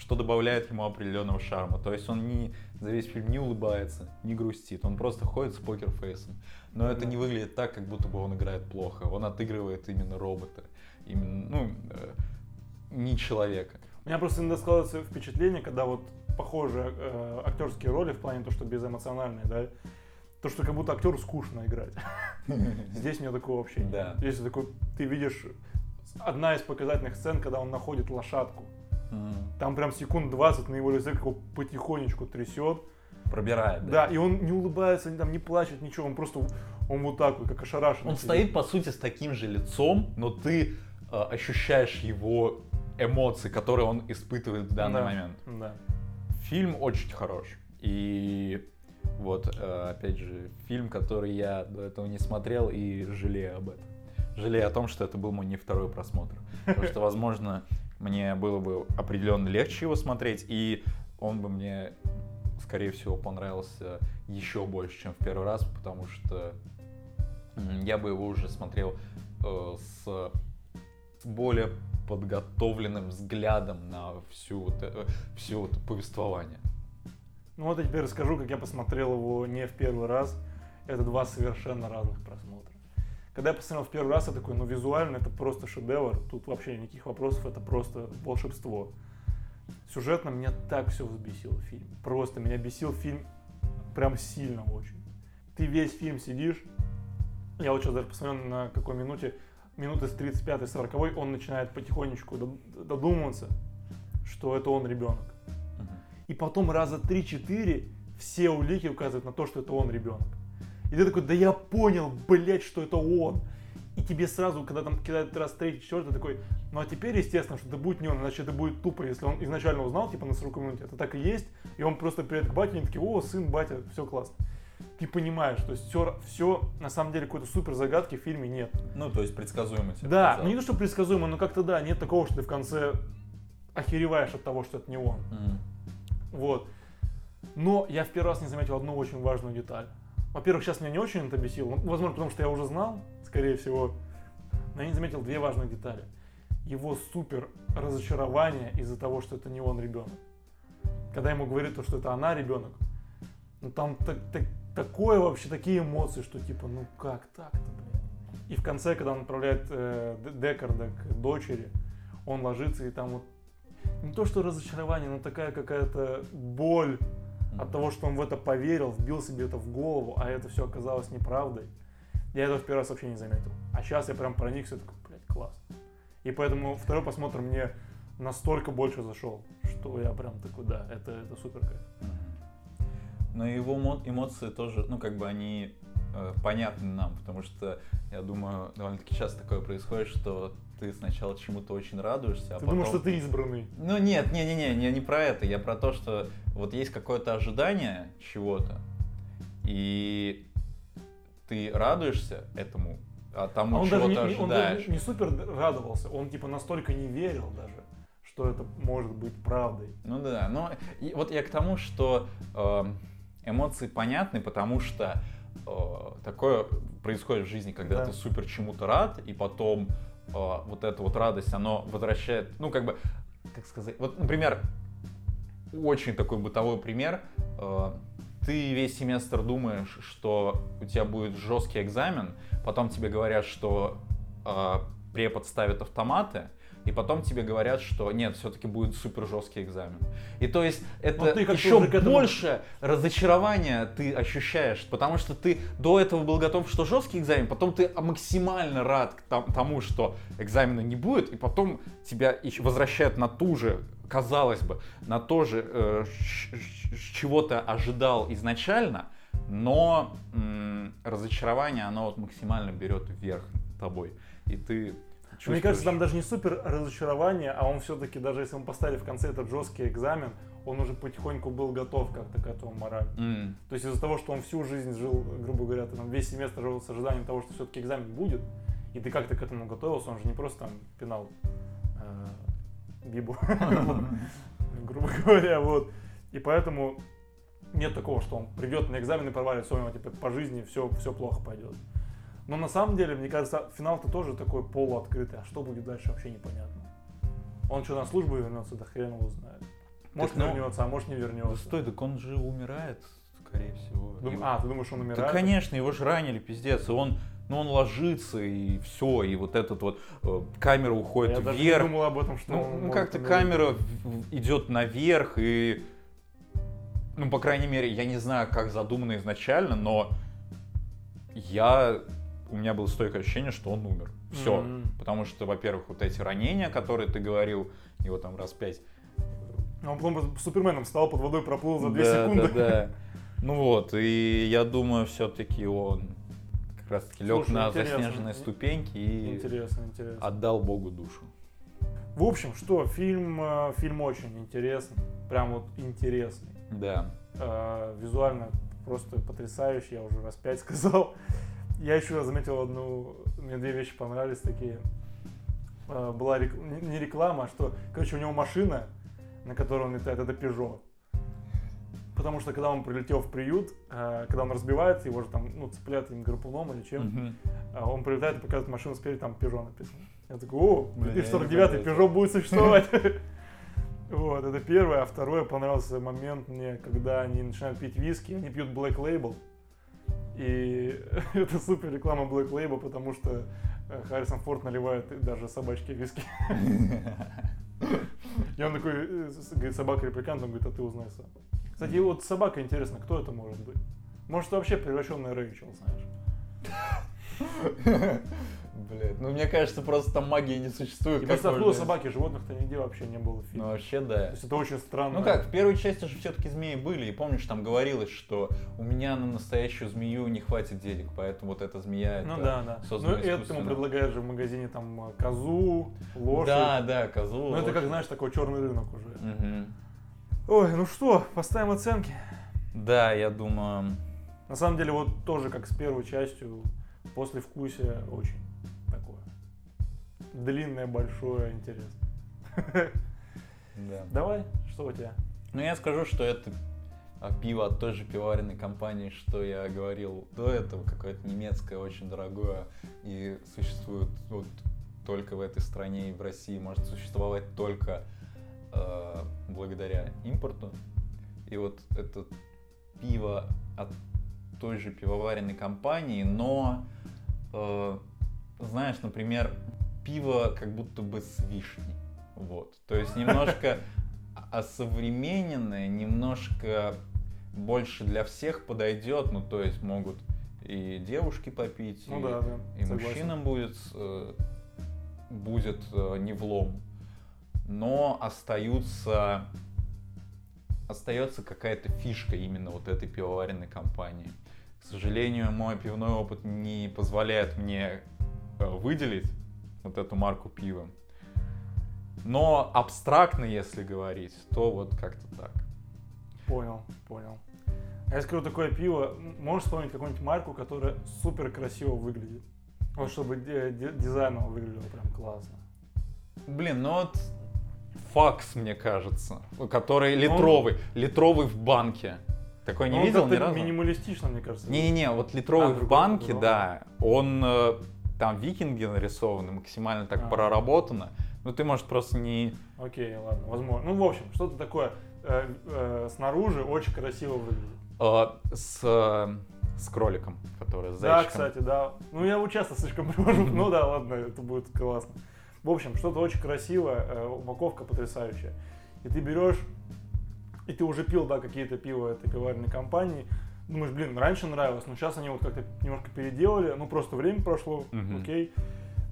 что добавляет ему определенного шарма. То есть он не, за весь фильм не улыбается, не грустит, он просто ходит с покерфейсом. Но это не выглядит так, как будто бы он играет плохо. Он отыгрывает именно робота, именно, ну, э, не человека. У меня просто иногда складывается впечатление, когда вот похожие э, актерские роли в плане то, что безэмоциональные, да, то, что как будто актеру скучно играть. Здесь у меня такого вообще. Да. Если такой, ты видишь одна из показательных сцен, когда он находит лошадку. Там прям секунд 20 на его лице как его потихонечку трясет. Пробирает, Да, и он не улыбается, не, там, не плачет, ничего, он просто, он вот так вот, как ошарашенный. Он сидит. стоит, по сути, с таким же лицом, но ты э, ощущаешь его эмоции, которые он испытывает в данный Да, момент. Да. Фильм очень хорош. И вот, э, опять же, фильм, который я до этого не смотрел и жалею об этом. Жалею о том, что это был мой не второй просмотр. Потому что, возможно, мне было бы определенно легче его смотреть, и он бы мне, скорее всего, понравился еще больше, чем в первый раз, потому что я бы его уже смотрел э, с более подготовленным взглядом на всю вот, э, всю вот повествование. Ну вот я теперь расскажу, как я посмотрел его не в первый раз. Это два совершенно разных просмотра. Когда я посмотрел в первый раз, я такой, ну визуально это просто шедевр, тут вообще никаких вопросов, это просто волшебство. Сюжетно меня так все взбесило в фильме. Просто меня бесил фильм прям сильно очень. Ты весь фильм сидишь, я вот сейчас даже посмотрел на какой минуте, минуты с 35-40 он начинает потихонечку дод- додумываться, что это он ребенок. И потом раза 3-4 все улики указывают на то, что это он ребенок. И ты такой, да я понял, блядь, что это он. И тебе сразу, когда там кидают раз третий, четвертый, такой, ну а теперь, естественно, что это будет не он, иначе это будет тупо, если он изначально узнал, типа на 40 минуте, это так и есть, и он просто приедет к бате, и они такие, о, сын, батя, все классно. Ты понимаешь, то есть все, все на самом деле какой-то супер загадки в фильме нет. Ну, то есть предсказуемо тебе Да, ну не то, что предсказуемо, но как-то да, нет такого, что ты в конце охереваешь от того, что это не он. Мгм. Вот. Но я в первый раз не заметил одну очень важную деталь. Во-первых, сейчас меня не очень это бесило, ну, возможно, потому что я уже знал, скорее всего. Но я не заметил две важных детали. Его супер разочарование из-за того, что это не он ребенок. Когда ему говорят, то, что это она ребенок, ну там так- так- такое вообще, такие эмоции, что типа, ну как так-то, блядь. И в конце, когда он отправляет э, Декарда к дочери, он ложится и там вот не то что разочарование, но такая какая-то боль от того, что он в это поверил, вбил себе это в голову, а это все оказалось неправдой. Я этого в первый раз вообще не заметил. А сейчас я прям проникся, такой, блядь, класс. И поэтому второй просмотр мне настолько больше зашел, что я прям такой, да, это, это супер кайф. Но его мо- эмоции тоже, ну, как бы они э, понятны нам, потому что, я думаю, довольно-таки часто такое происходит, что ты сначала чему-то очень радуешься, а ты потом... думаешь, что ты избранный? Ну нет, не-не-не, я не про это, я про то, что вот есть какое-то ожидание чего-то, И ты радуешься этому, а тому, А он чего даже ты не, не- он даже ожидаешь. не супер радовался, он типа настолько не верил даже, что это может быть правдой. Ну да, но и вот я к тому, что э, эмоции понятны, потому что э, такое происходит в жизни, когда Да. ты супер чему-то рад, и потом вот эта вот радость, оно возвращает, ну как бы, как сказать, вот, например, очень такой бытовой пример. э, ты весь семестр думаешь, что у тебя будет жесткий экзамен, потом тебе говорят, что э, препод ставит автоматы, и потом тебе говорят, что нет, все-таки будет супер жесткий экзамен. И то есть это Но ты еще этому- больше разочарования ты ощущаешь, потому что ты до этого был готов, что жесткий экзамен, потом ты максимально рад к тому, что экзамена не будет, и потом тебя возвращают на ту же, казалось бы, на то же, э, чего ты ожидал изначально, но разочарование, оно вот максимально берет вверх тобой, и ты Мне кажется, там чувствуешь- даже не супер разочарование, а он все-таки, даже если мы поставили в конце этот жесткий экзамен, он уже потихоньку был готов как-то к этому морально. М, То есть из-за того, что он всю жизнь жил, грубо говоря, ты там весь семестр жил с ожиданием того, что все-таки экзамен будет, и ты как-то к этому готовился, он же не просто там пинал э, Бибу, грубо говоря, вот. И поэтому нет такого, что он придет на экзамен и провалит, все, у него типа по жизни все, все плохо пойдет. Но на самом деле, мне кажется, финал-то тоже такой полуоткрытый, а что будет дальше вообще непонятно. Он что, на службу вернется, да хрен его знает. Может ну, вернется, а может не Да вернется. стой, так он же умирает, скорее всего. Дум- Его- А, ты думаешь, он Да, умирает? конечно, его же ранили, пиздец. И он, ну, он ложится, и все, и вот этот вот э, камера уходит Я даже не вверх. думал об этом, что Ну, ну, как-то камера идет наверх, и, ну, по крайней мере, я не знаю, как задумано изначально, но я, у меня было стойкое ощущение, что он умер. Все. Мгм. Потому что, во-первых, вот эти ранения, которые ты говорил, его там раз пять Он потом Суперменом стал под водой, проплыл за 2 да, секунды. Да, да. Ну вот, и я думаю, все-таки он как раз-таки лег Слушай, на заснеженные ступеньки и Интересно, интересно. отдал Богу душу. В общем, что, фильм, э, фильм очень интересный. Прям вот интересный. Да. Э, Визуально просто потрясающий, я уже раз пять сказал. Я еще заметил одну, мне две вещи понравились такие. Э, Была рек- не реклама, а что, короче, у него машина, на которой он летает, это Peugeot. Потому что когда он прилетел в приют, э, когда он разбивается, его же там, ну, цепляют им гарпуном или чем, а он прилетает и показывает машину спереди, там Peugeot написано. Я такой, о, Бля, 2049 я не Peugeot будет существовать. Вот, это первое. А второе, понравился момент мне, когда они начинают пить виски, они пьют Black Label. И это супер реклама Black Label, потому что э, Харрисон Форд наливает даже собачке виски. И он такой, э, говорит, собака репликант, он говорит, а ты узнай сам. Кстати, вот собака интересно, кто это может быть? Может, вообще превращенная Рэйчел, знаешь? Блядь, ну мне кажется, просто там магии не существует. И просто собаки, животных-то нигде вообще не было в Ну фильме. вообще То да. есть это очень странно. Ну как, в первой части же все-таки змеи были, и помнишь, там говорилось, что у меня на настоящую змею не хватит денег, поэтому вот эта змея Ну это да, да. Ну этому предлагают же в магазине там э, козу, лошадь. Да, да, козу. Ну это как, знаешь, такой черный рынок уже. Мгм. Ой, ну что, поставим оценки. Да, я думаю, На самом деле, вот тоже как с первой частью, после вкусия очень. Длинное, большое, интересно. да. Давай, что у тебя? Ну, я скажу, что это а, пиво от той же пивоваренной компании, что я говорил до этого, какое-то немецкое, очень дорогое, и существует вот только в этой стране и в России, может существовать только э, благодаря импорту. И вот это пиво от той же пивоваренной компании, но, э, знаешь, например, пиво как будто бы с вишней. Вот. То есть немножко осовремененное, немножко больше для всех подойдет. Ну, то есть могут и девушки попить, Ну и, да, да. и согласен. мужчинам будет, э, будет э, не влом. Но остаются, остается какая-то фишка именно вот этой пивоваренной компании. К сожалению, мой пивной опыт не позволяет мне э, выделить вот эту марку пива. Но абстрактно, если говорить, то вот как-то так. Понял, понял. А я скажу такое пиво, можешь вспомнить какую-нибудь марку, которая супер красиво выглядит? Вот чтобы ди- ди- дизайн его выглядело прям классно. Блин, ну вот факс, мне кажется, который Он- литровый, литровый в банке. Такой не Но он видел ни разу? минималистично, мне кажется. Не-не-не, вот литровый А, в банке, другой. да, он э, там викинги нарисованы, максимально так А. проработано. Ну ты, может, просто не... Окей, ладно, возможно. Ну, в общем, что-то такое э, э, снаружи очень красиво выглядит. э, с, э, с кроликом, который с Да, кстати, да. Ну, я его часто слишком привожу. Ну да, ладно, это будет классно. В общем, что-то очень красивое, э, упаковка потрясающая. И ты берешь, и ты уже пил, да, какие-то пива этой пиваренной компании. Думаешь, блин, раньше нравилось, но сейчас они вот как-то немножко переделали, ну просто время прошло, Мгм. окей.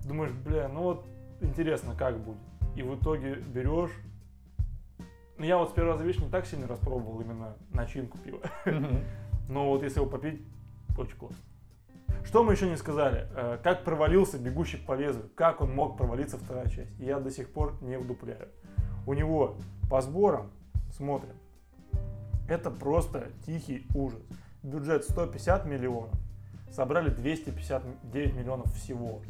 Думаешь, бля, ну вот интересно, как будет. И в итоге берешь. Ну я вот с первого раза, видишь, не так сильно распробовал именно начинку пива. Но вот если его попить, очень классно. Что мы еще не сказали? Э, Как провалился «Бегущий по лезвию»? Как он мог провалиться вторая часть? Я до сих пор не вдупляю. У него по сборам, смотрим, это просто тихий ужас. Бюджет 150 миллионов, собрали 259 миллионов всего.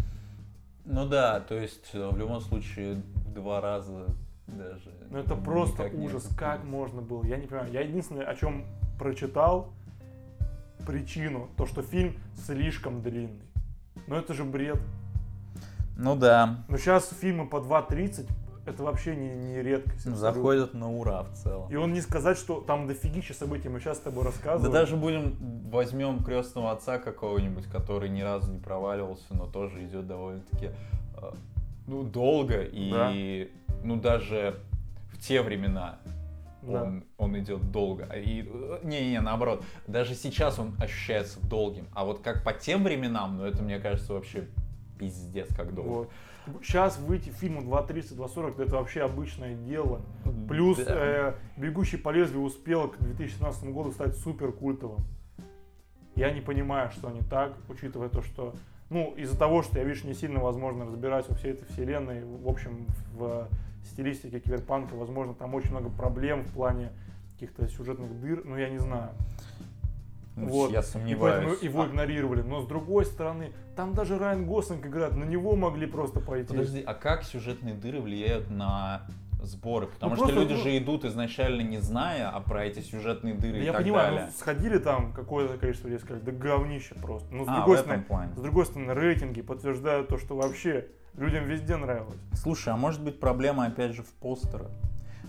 Ну да, то есть э, в любом случае в два раза даже. Ну это просто ужас. окупилось. Как можно было? Я не понимаю. Я единственное, о чем прочитал причину, то, что фильм слишком длинный. Но это же бред. Ну да, Но сейчас фильмы по 2.30 это вообще не, не редкость. абсолютно. заходят на ура в целом. И он не сказать, что там дофигища событий, мы сейчас с тобой Да рассказываем. даже будем возьмем крестного отца какого-нибудь, который ни разу не проваливался, но тоже идет довольно-таки э, ну, долго и ну даже в те времена Да. он, он идет долго. А И э, не, не, наоборот, даже сейчас он ощущается долгим. А вот как по тем временам, ну это мне кажется вообще пиздец как долго. Вот. Сейчас выйти фильму 2.30, 2.40 это вообще обычное дело. Плюс Да. э, «Бегущий по лезвию» успел к 2017 году стать супер культовым. Я не понимаю, что не так, учитывая то, что ну, из-за того, что я, видишь, не сильно, возможно, разбираюсь во всей этой вселенной, в общем, в стилистике киберпанка, возможно, там очень много проблем в плане каких-то сюжетных дыр, но я не знаю. Ну, Вот. Я И поэтому сомневаюсь. его А, игнорировали. Но с другой стороны, там даже Райан Гослинг играет, на него могли просто пойти. Подожди, а как сюжетные дыры влияют на сборы? Потому Ну, что просто, люди ну- же идут изначально не зная а про эти сюжетные дыры Да и я так понимаю, далее. ну, сходили там какое-то количество людей, сказали, да говнище просто. Но с а, другой стороны, плане. с другой стороны, рейтинги подтверждают то, что вообще людям везде нравилось. Слушай, а может быть проблема опять же в постерах?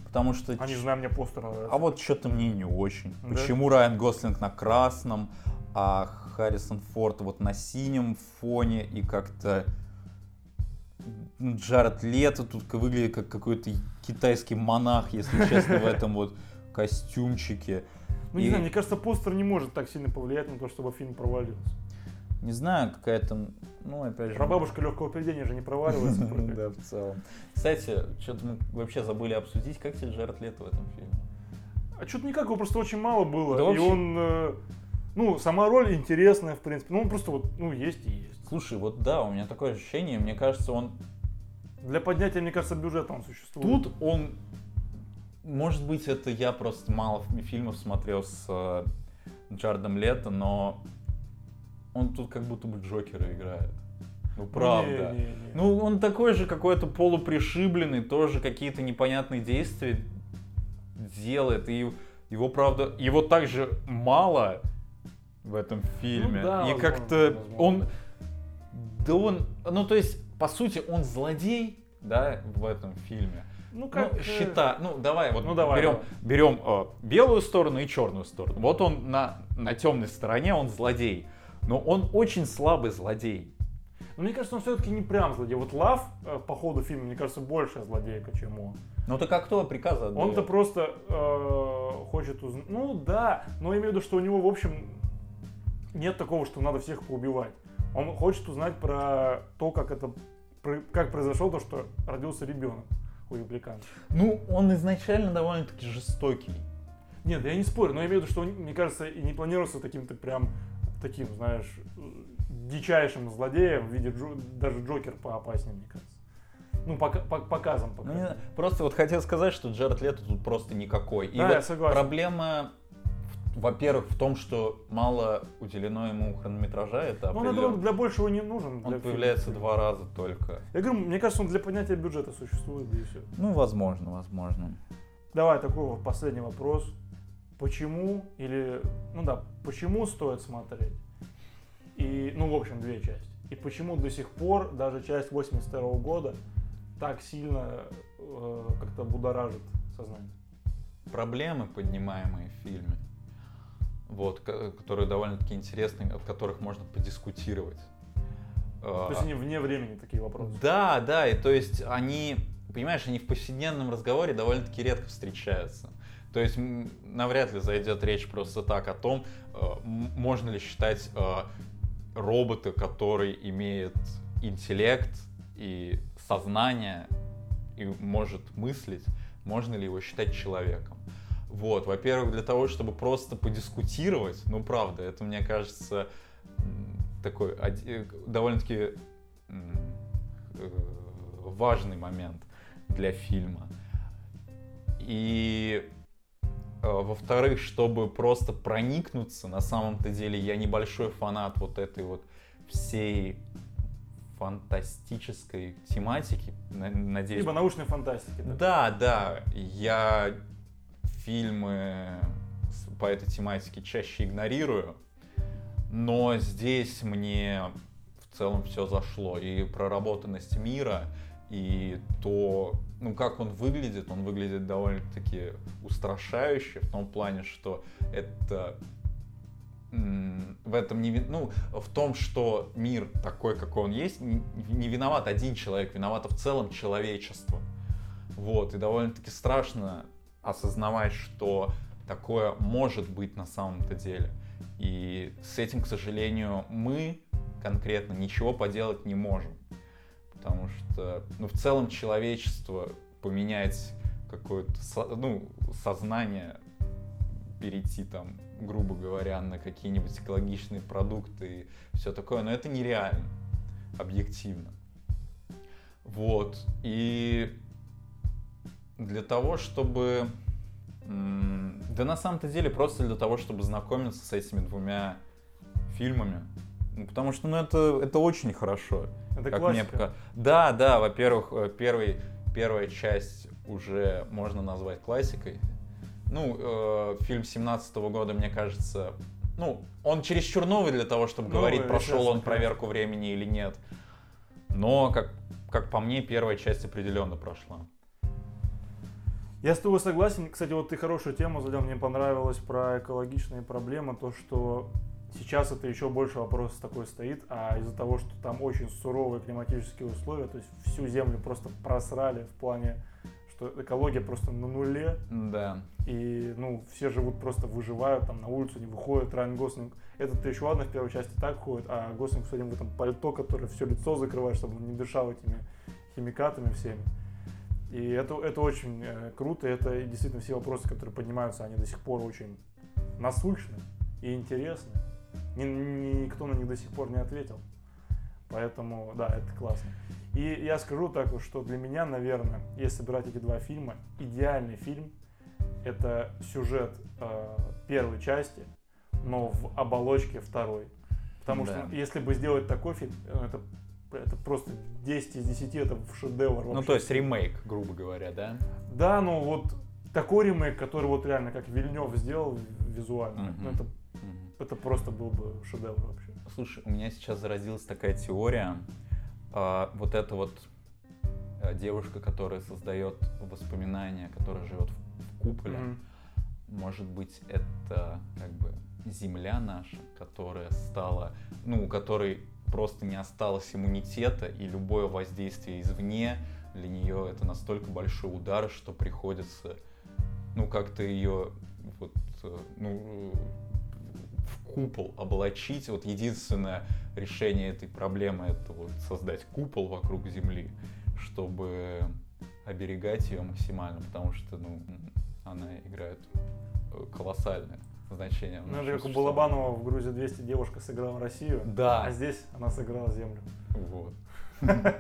Потому что... А не знаю, мне постер нравится. А вот что-то мне не очень. Да? Почему Райан Гослинг на красном, а Харрисон Форд вот на синем фоне и как-то Джаред Лето тут выглядит как какой-то китайский монах, если честно, в этом вот костюмчике. Ну, не знаю, мне кажется, постер не может так сильно повлиять на то, чтобы фильм провалился. Не знаю, какая-то, ну, опять же... Про бабушка легкого поведения же не проваливается. Да, в целом. Кстати, что-то мы вообще забыли обсудить, как тебе Джаред Лето в этом фильме? А что-то никак, его просто очень мало было. Да и вообще- он, э, ну, сама роль интересная, в принципе. Ну, он просто вот, ну, есть и есть. Слушай, вот да, у меня такое ощущение, мне кажется, он Для поднятия, мне кажется, бюджета он существует. Тут он, может быть, это я просто мало фи- фильмов смотрел с э, Джаредом Лето, но он тут как будто бы Джокера играет. Ну, правда. Не, не, не. Ну, он такой же какой-то полупришибленный, тоже какие-то непонятные действия делает. И его, правда, его также мало в этом фильме. Ну да, и возможно, как-то возможно. он... Да он... Ну, то есть, по сути, он злодей, да, в этом фильме. ну, Ну, как... э, счета, ну давай вот Ну, давай, берем, давай. берем э, белую сторону и черную сторону. Вот он на, на темной стороне, он злодей. Но он очень слабый злодей. Но мне кажется, он все-таки не прям злодей. Вот Лав э, по ходу фильма, мне кажется, больше злодейка, чем он. Ну так а кто приказы отдает? Он-то просто э, хочет узнать. Ну да, но я имею в виду, что у него, в общем, нет такого, что надо всех поубивать. Он хочет узнать про то, как это как произошло то, что родился ребенок у репликанта. Ну, он изначально довольно-таки жестокий. Нет, я не спорю, но я имею в виду, что он, мне кажется, и не планировался таким-то прям таким, знаешь, дичайшим злодеем в виде Джо- даже Джокер поопаснее, мне кажется. Ну, пока, по показам Ну, пока. знаю, просто вот хотел сказать, что Джаред Лето тут просто никакой. И Да, вот я согласен. проблема во-первых, в том, что мало уделено ему хронометража, это Ну, он, я определенно. думаю, для большего не нужен. Он для фильма. появляется два раза только. Я говорю, мне кажется, он для поднятия бюджета существует, да и все. Ну, возможно, возможно. Давай такой вот последний вопрос. Почему или, ну да, почему стоит смотреть? И, ну, в общем, две части. И почему до сих пор даже часть 82 года так сильно э, как-то будоражит сознание? Проблемы, поднимаемые в фильме, вот, ко- которые довольно-таки интересны, от которых можно подискутировать. То есть они вне времени такие вопросы. Да, да, и то есть они, понимаешь, они в повседневном разговоре довольно-таки редко встречаются. То есть навряд ли зайдет речь просто так о том, э, можно ли считать э, робота, который имеет интеллект и сознание и может мыслить, можно ли его считать человеком. Вот, во-первых, для того, чтобы просто подискутировать, ну правда, это мне кажется такой оди- довольно-таки э, важный момент для фильма. И э, во-вторых, чтобы просто проникнуться, на самом-то деле я небольшой фанат вот этой вот всей фантастической тематики. На- Надеюсь, Либо научной фантастики. да. да, да, я фильмы по этой тематике чаще игнорирую, но здесь мне в целом все зашло. И проработанность мира, и то, ну, как он выглядит, он выглядит довольно-таки устрашающе в том плане, что это в этом не ну в том, что мир такой, какой он есть, не виноват один человек, виновато в целом человечество. Вот, и довольно-таки страшно осознавать, что такое может быть на самом-то деле. И с этим, к сожалению, мы конкретно ничего поделать не можем. Потому что, ну, в целом человечество поменять какое-то, ну, сознание, перейти там, грубо говоря, на какие-нибудь экологичные продукты и все такое, но это нереально, объективно. Вот, и для того, чтобы... Да на самом-то деле просто для того, чтобы знакомиться с этими двумя фильмами. Ну, потому что, ну, это, это очень хорошо. Это как мне классика. пока. Да, да, во-первых, э, первый, первая часть уже можно назвать классикой. Ну, э, фильм 17 года, мне кажется, ну, он чересчур новый для того, чтобы Новый, говорить, прошел он проверку времени или нет. Но, как, как по мне, первая часть определенно прошла. Я с тобой согласен. Кстати, вот ты хорошую тему задел. Мне понравилось про экологичные проблемы. То, что сейчас это еще больше вопрос такой стоит. А из-за того, что там очень суровые климатические условия, то есть всю землю просто просрали в плане, что экология просто на нуле. Да. И, ну, все живут просто выживают, там на улицу не выходят. Райан Гослинг, этот еще ладно в первой части так ходит, а Гослинг с этим в этом пальто, которое все лицо закрывает, чтобы он не дышал этими химикатами всеми. И это, это очень э, круто, и это действительно все вопросы, которые поднимаются, они до сих пор очень насущны и интересны. Ни- ни- никто на них до сих пор не ответил. Поэтому, да, это классно. И я скажу так, что для меня, наверное, если брать эти два фильма, идеальный фильм – это сюжет э, первой части, но в оболочке второй. Потому Да. что если бы сделать такой фильм, э, это, это просто 10 из 10, это шедевр Ну, вообще. то есть ремейк, грубо говоря, да? Да, ну вот такой ремейк, который вот реально как Вильнев сделал визуально, Мгм. ну, это, Мгм. Это просто был бы шедевр вообще. Слушай, у меня сейчас зародилась такая теория. А, вот эта вот а, девушка, которая создает воспоминания, которая живет в, в куполе, Мгм. может быть, это как бы земля наша, которая стала, ну, у которой просто не осталось иммунитета, и любое воздействие извне для нее это настолько большой удар, что приходится, ну, как-то ее вот, э, ну, купол облачить. Вот единственное решение этой проблемы это вот создать купол вокруг Земли, чтобы оберегать ее максимально, потому что, ну, она играет э, колоссальное значение. Ну, это как у. Балабанова в Грузии 200 девушка сыграла Россию, Да. а здесь она сыграла Землю. Вот.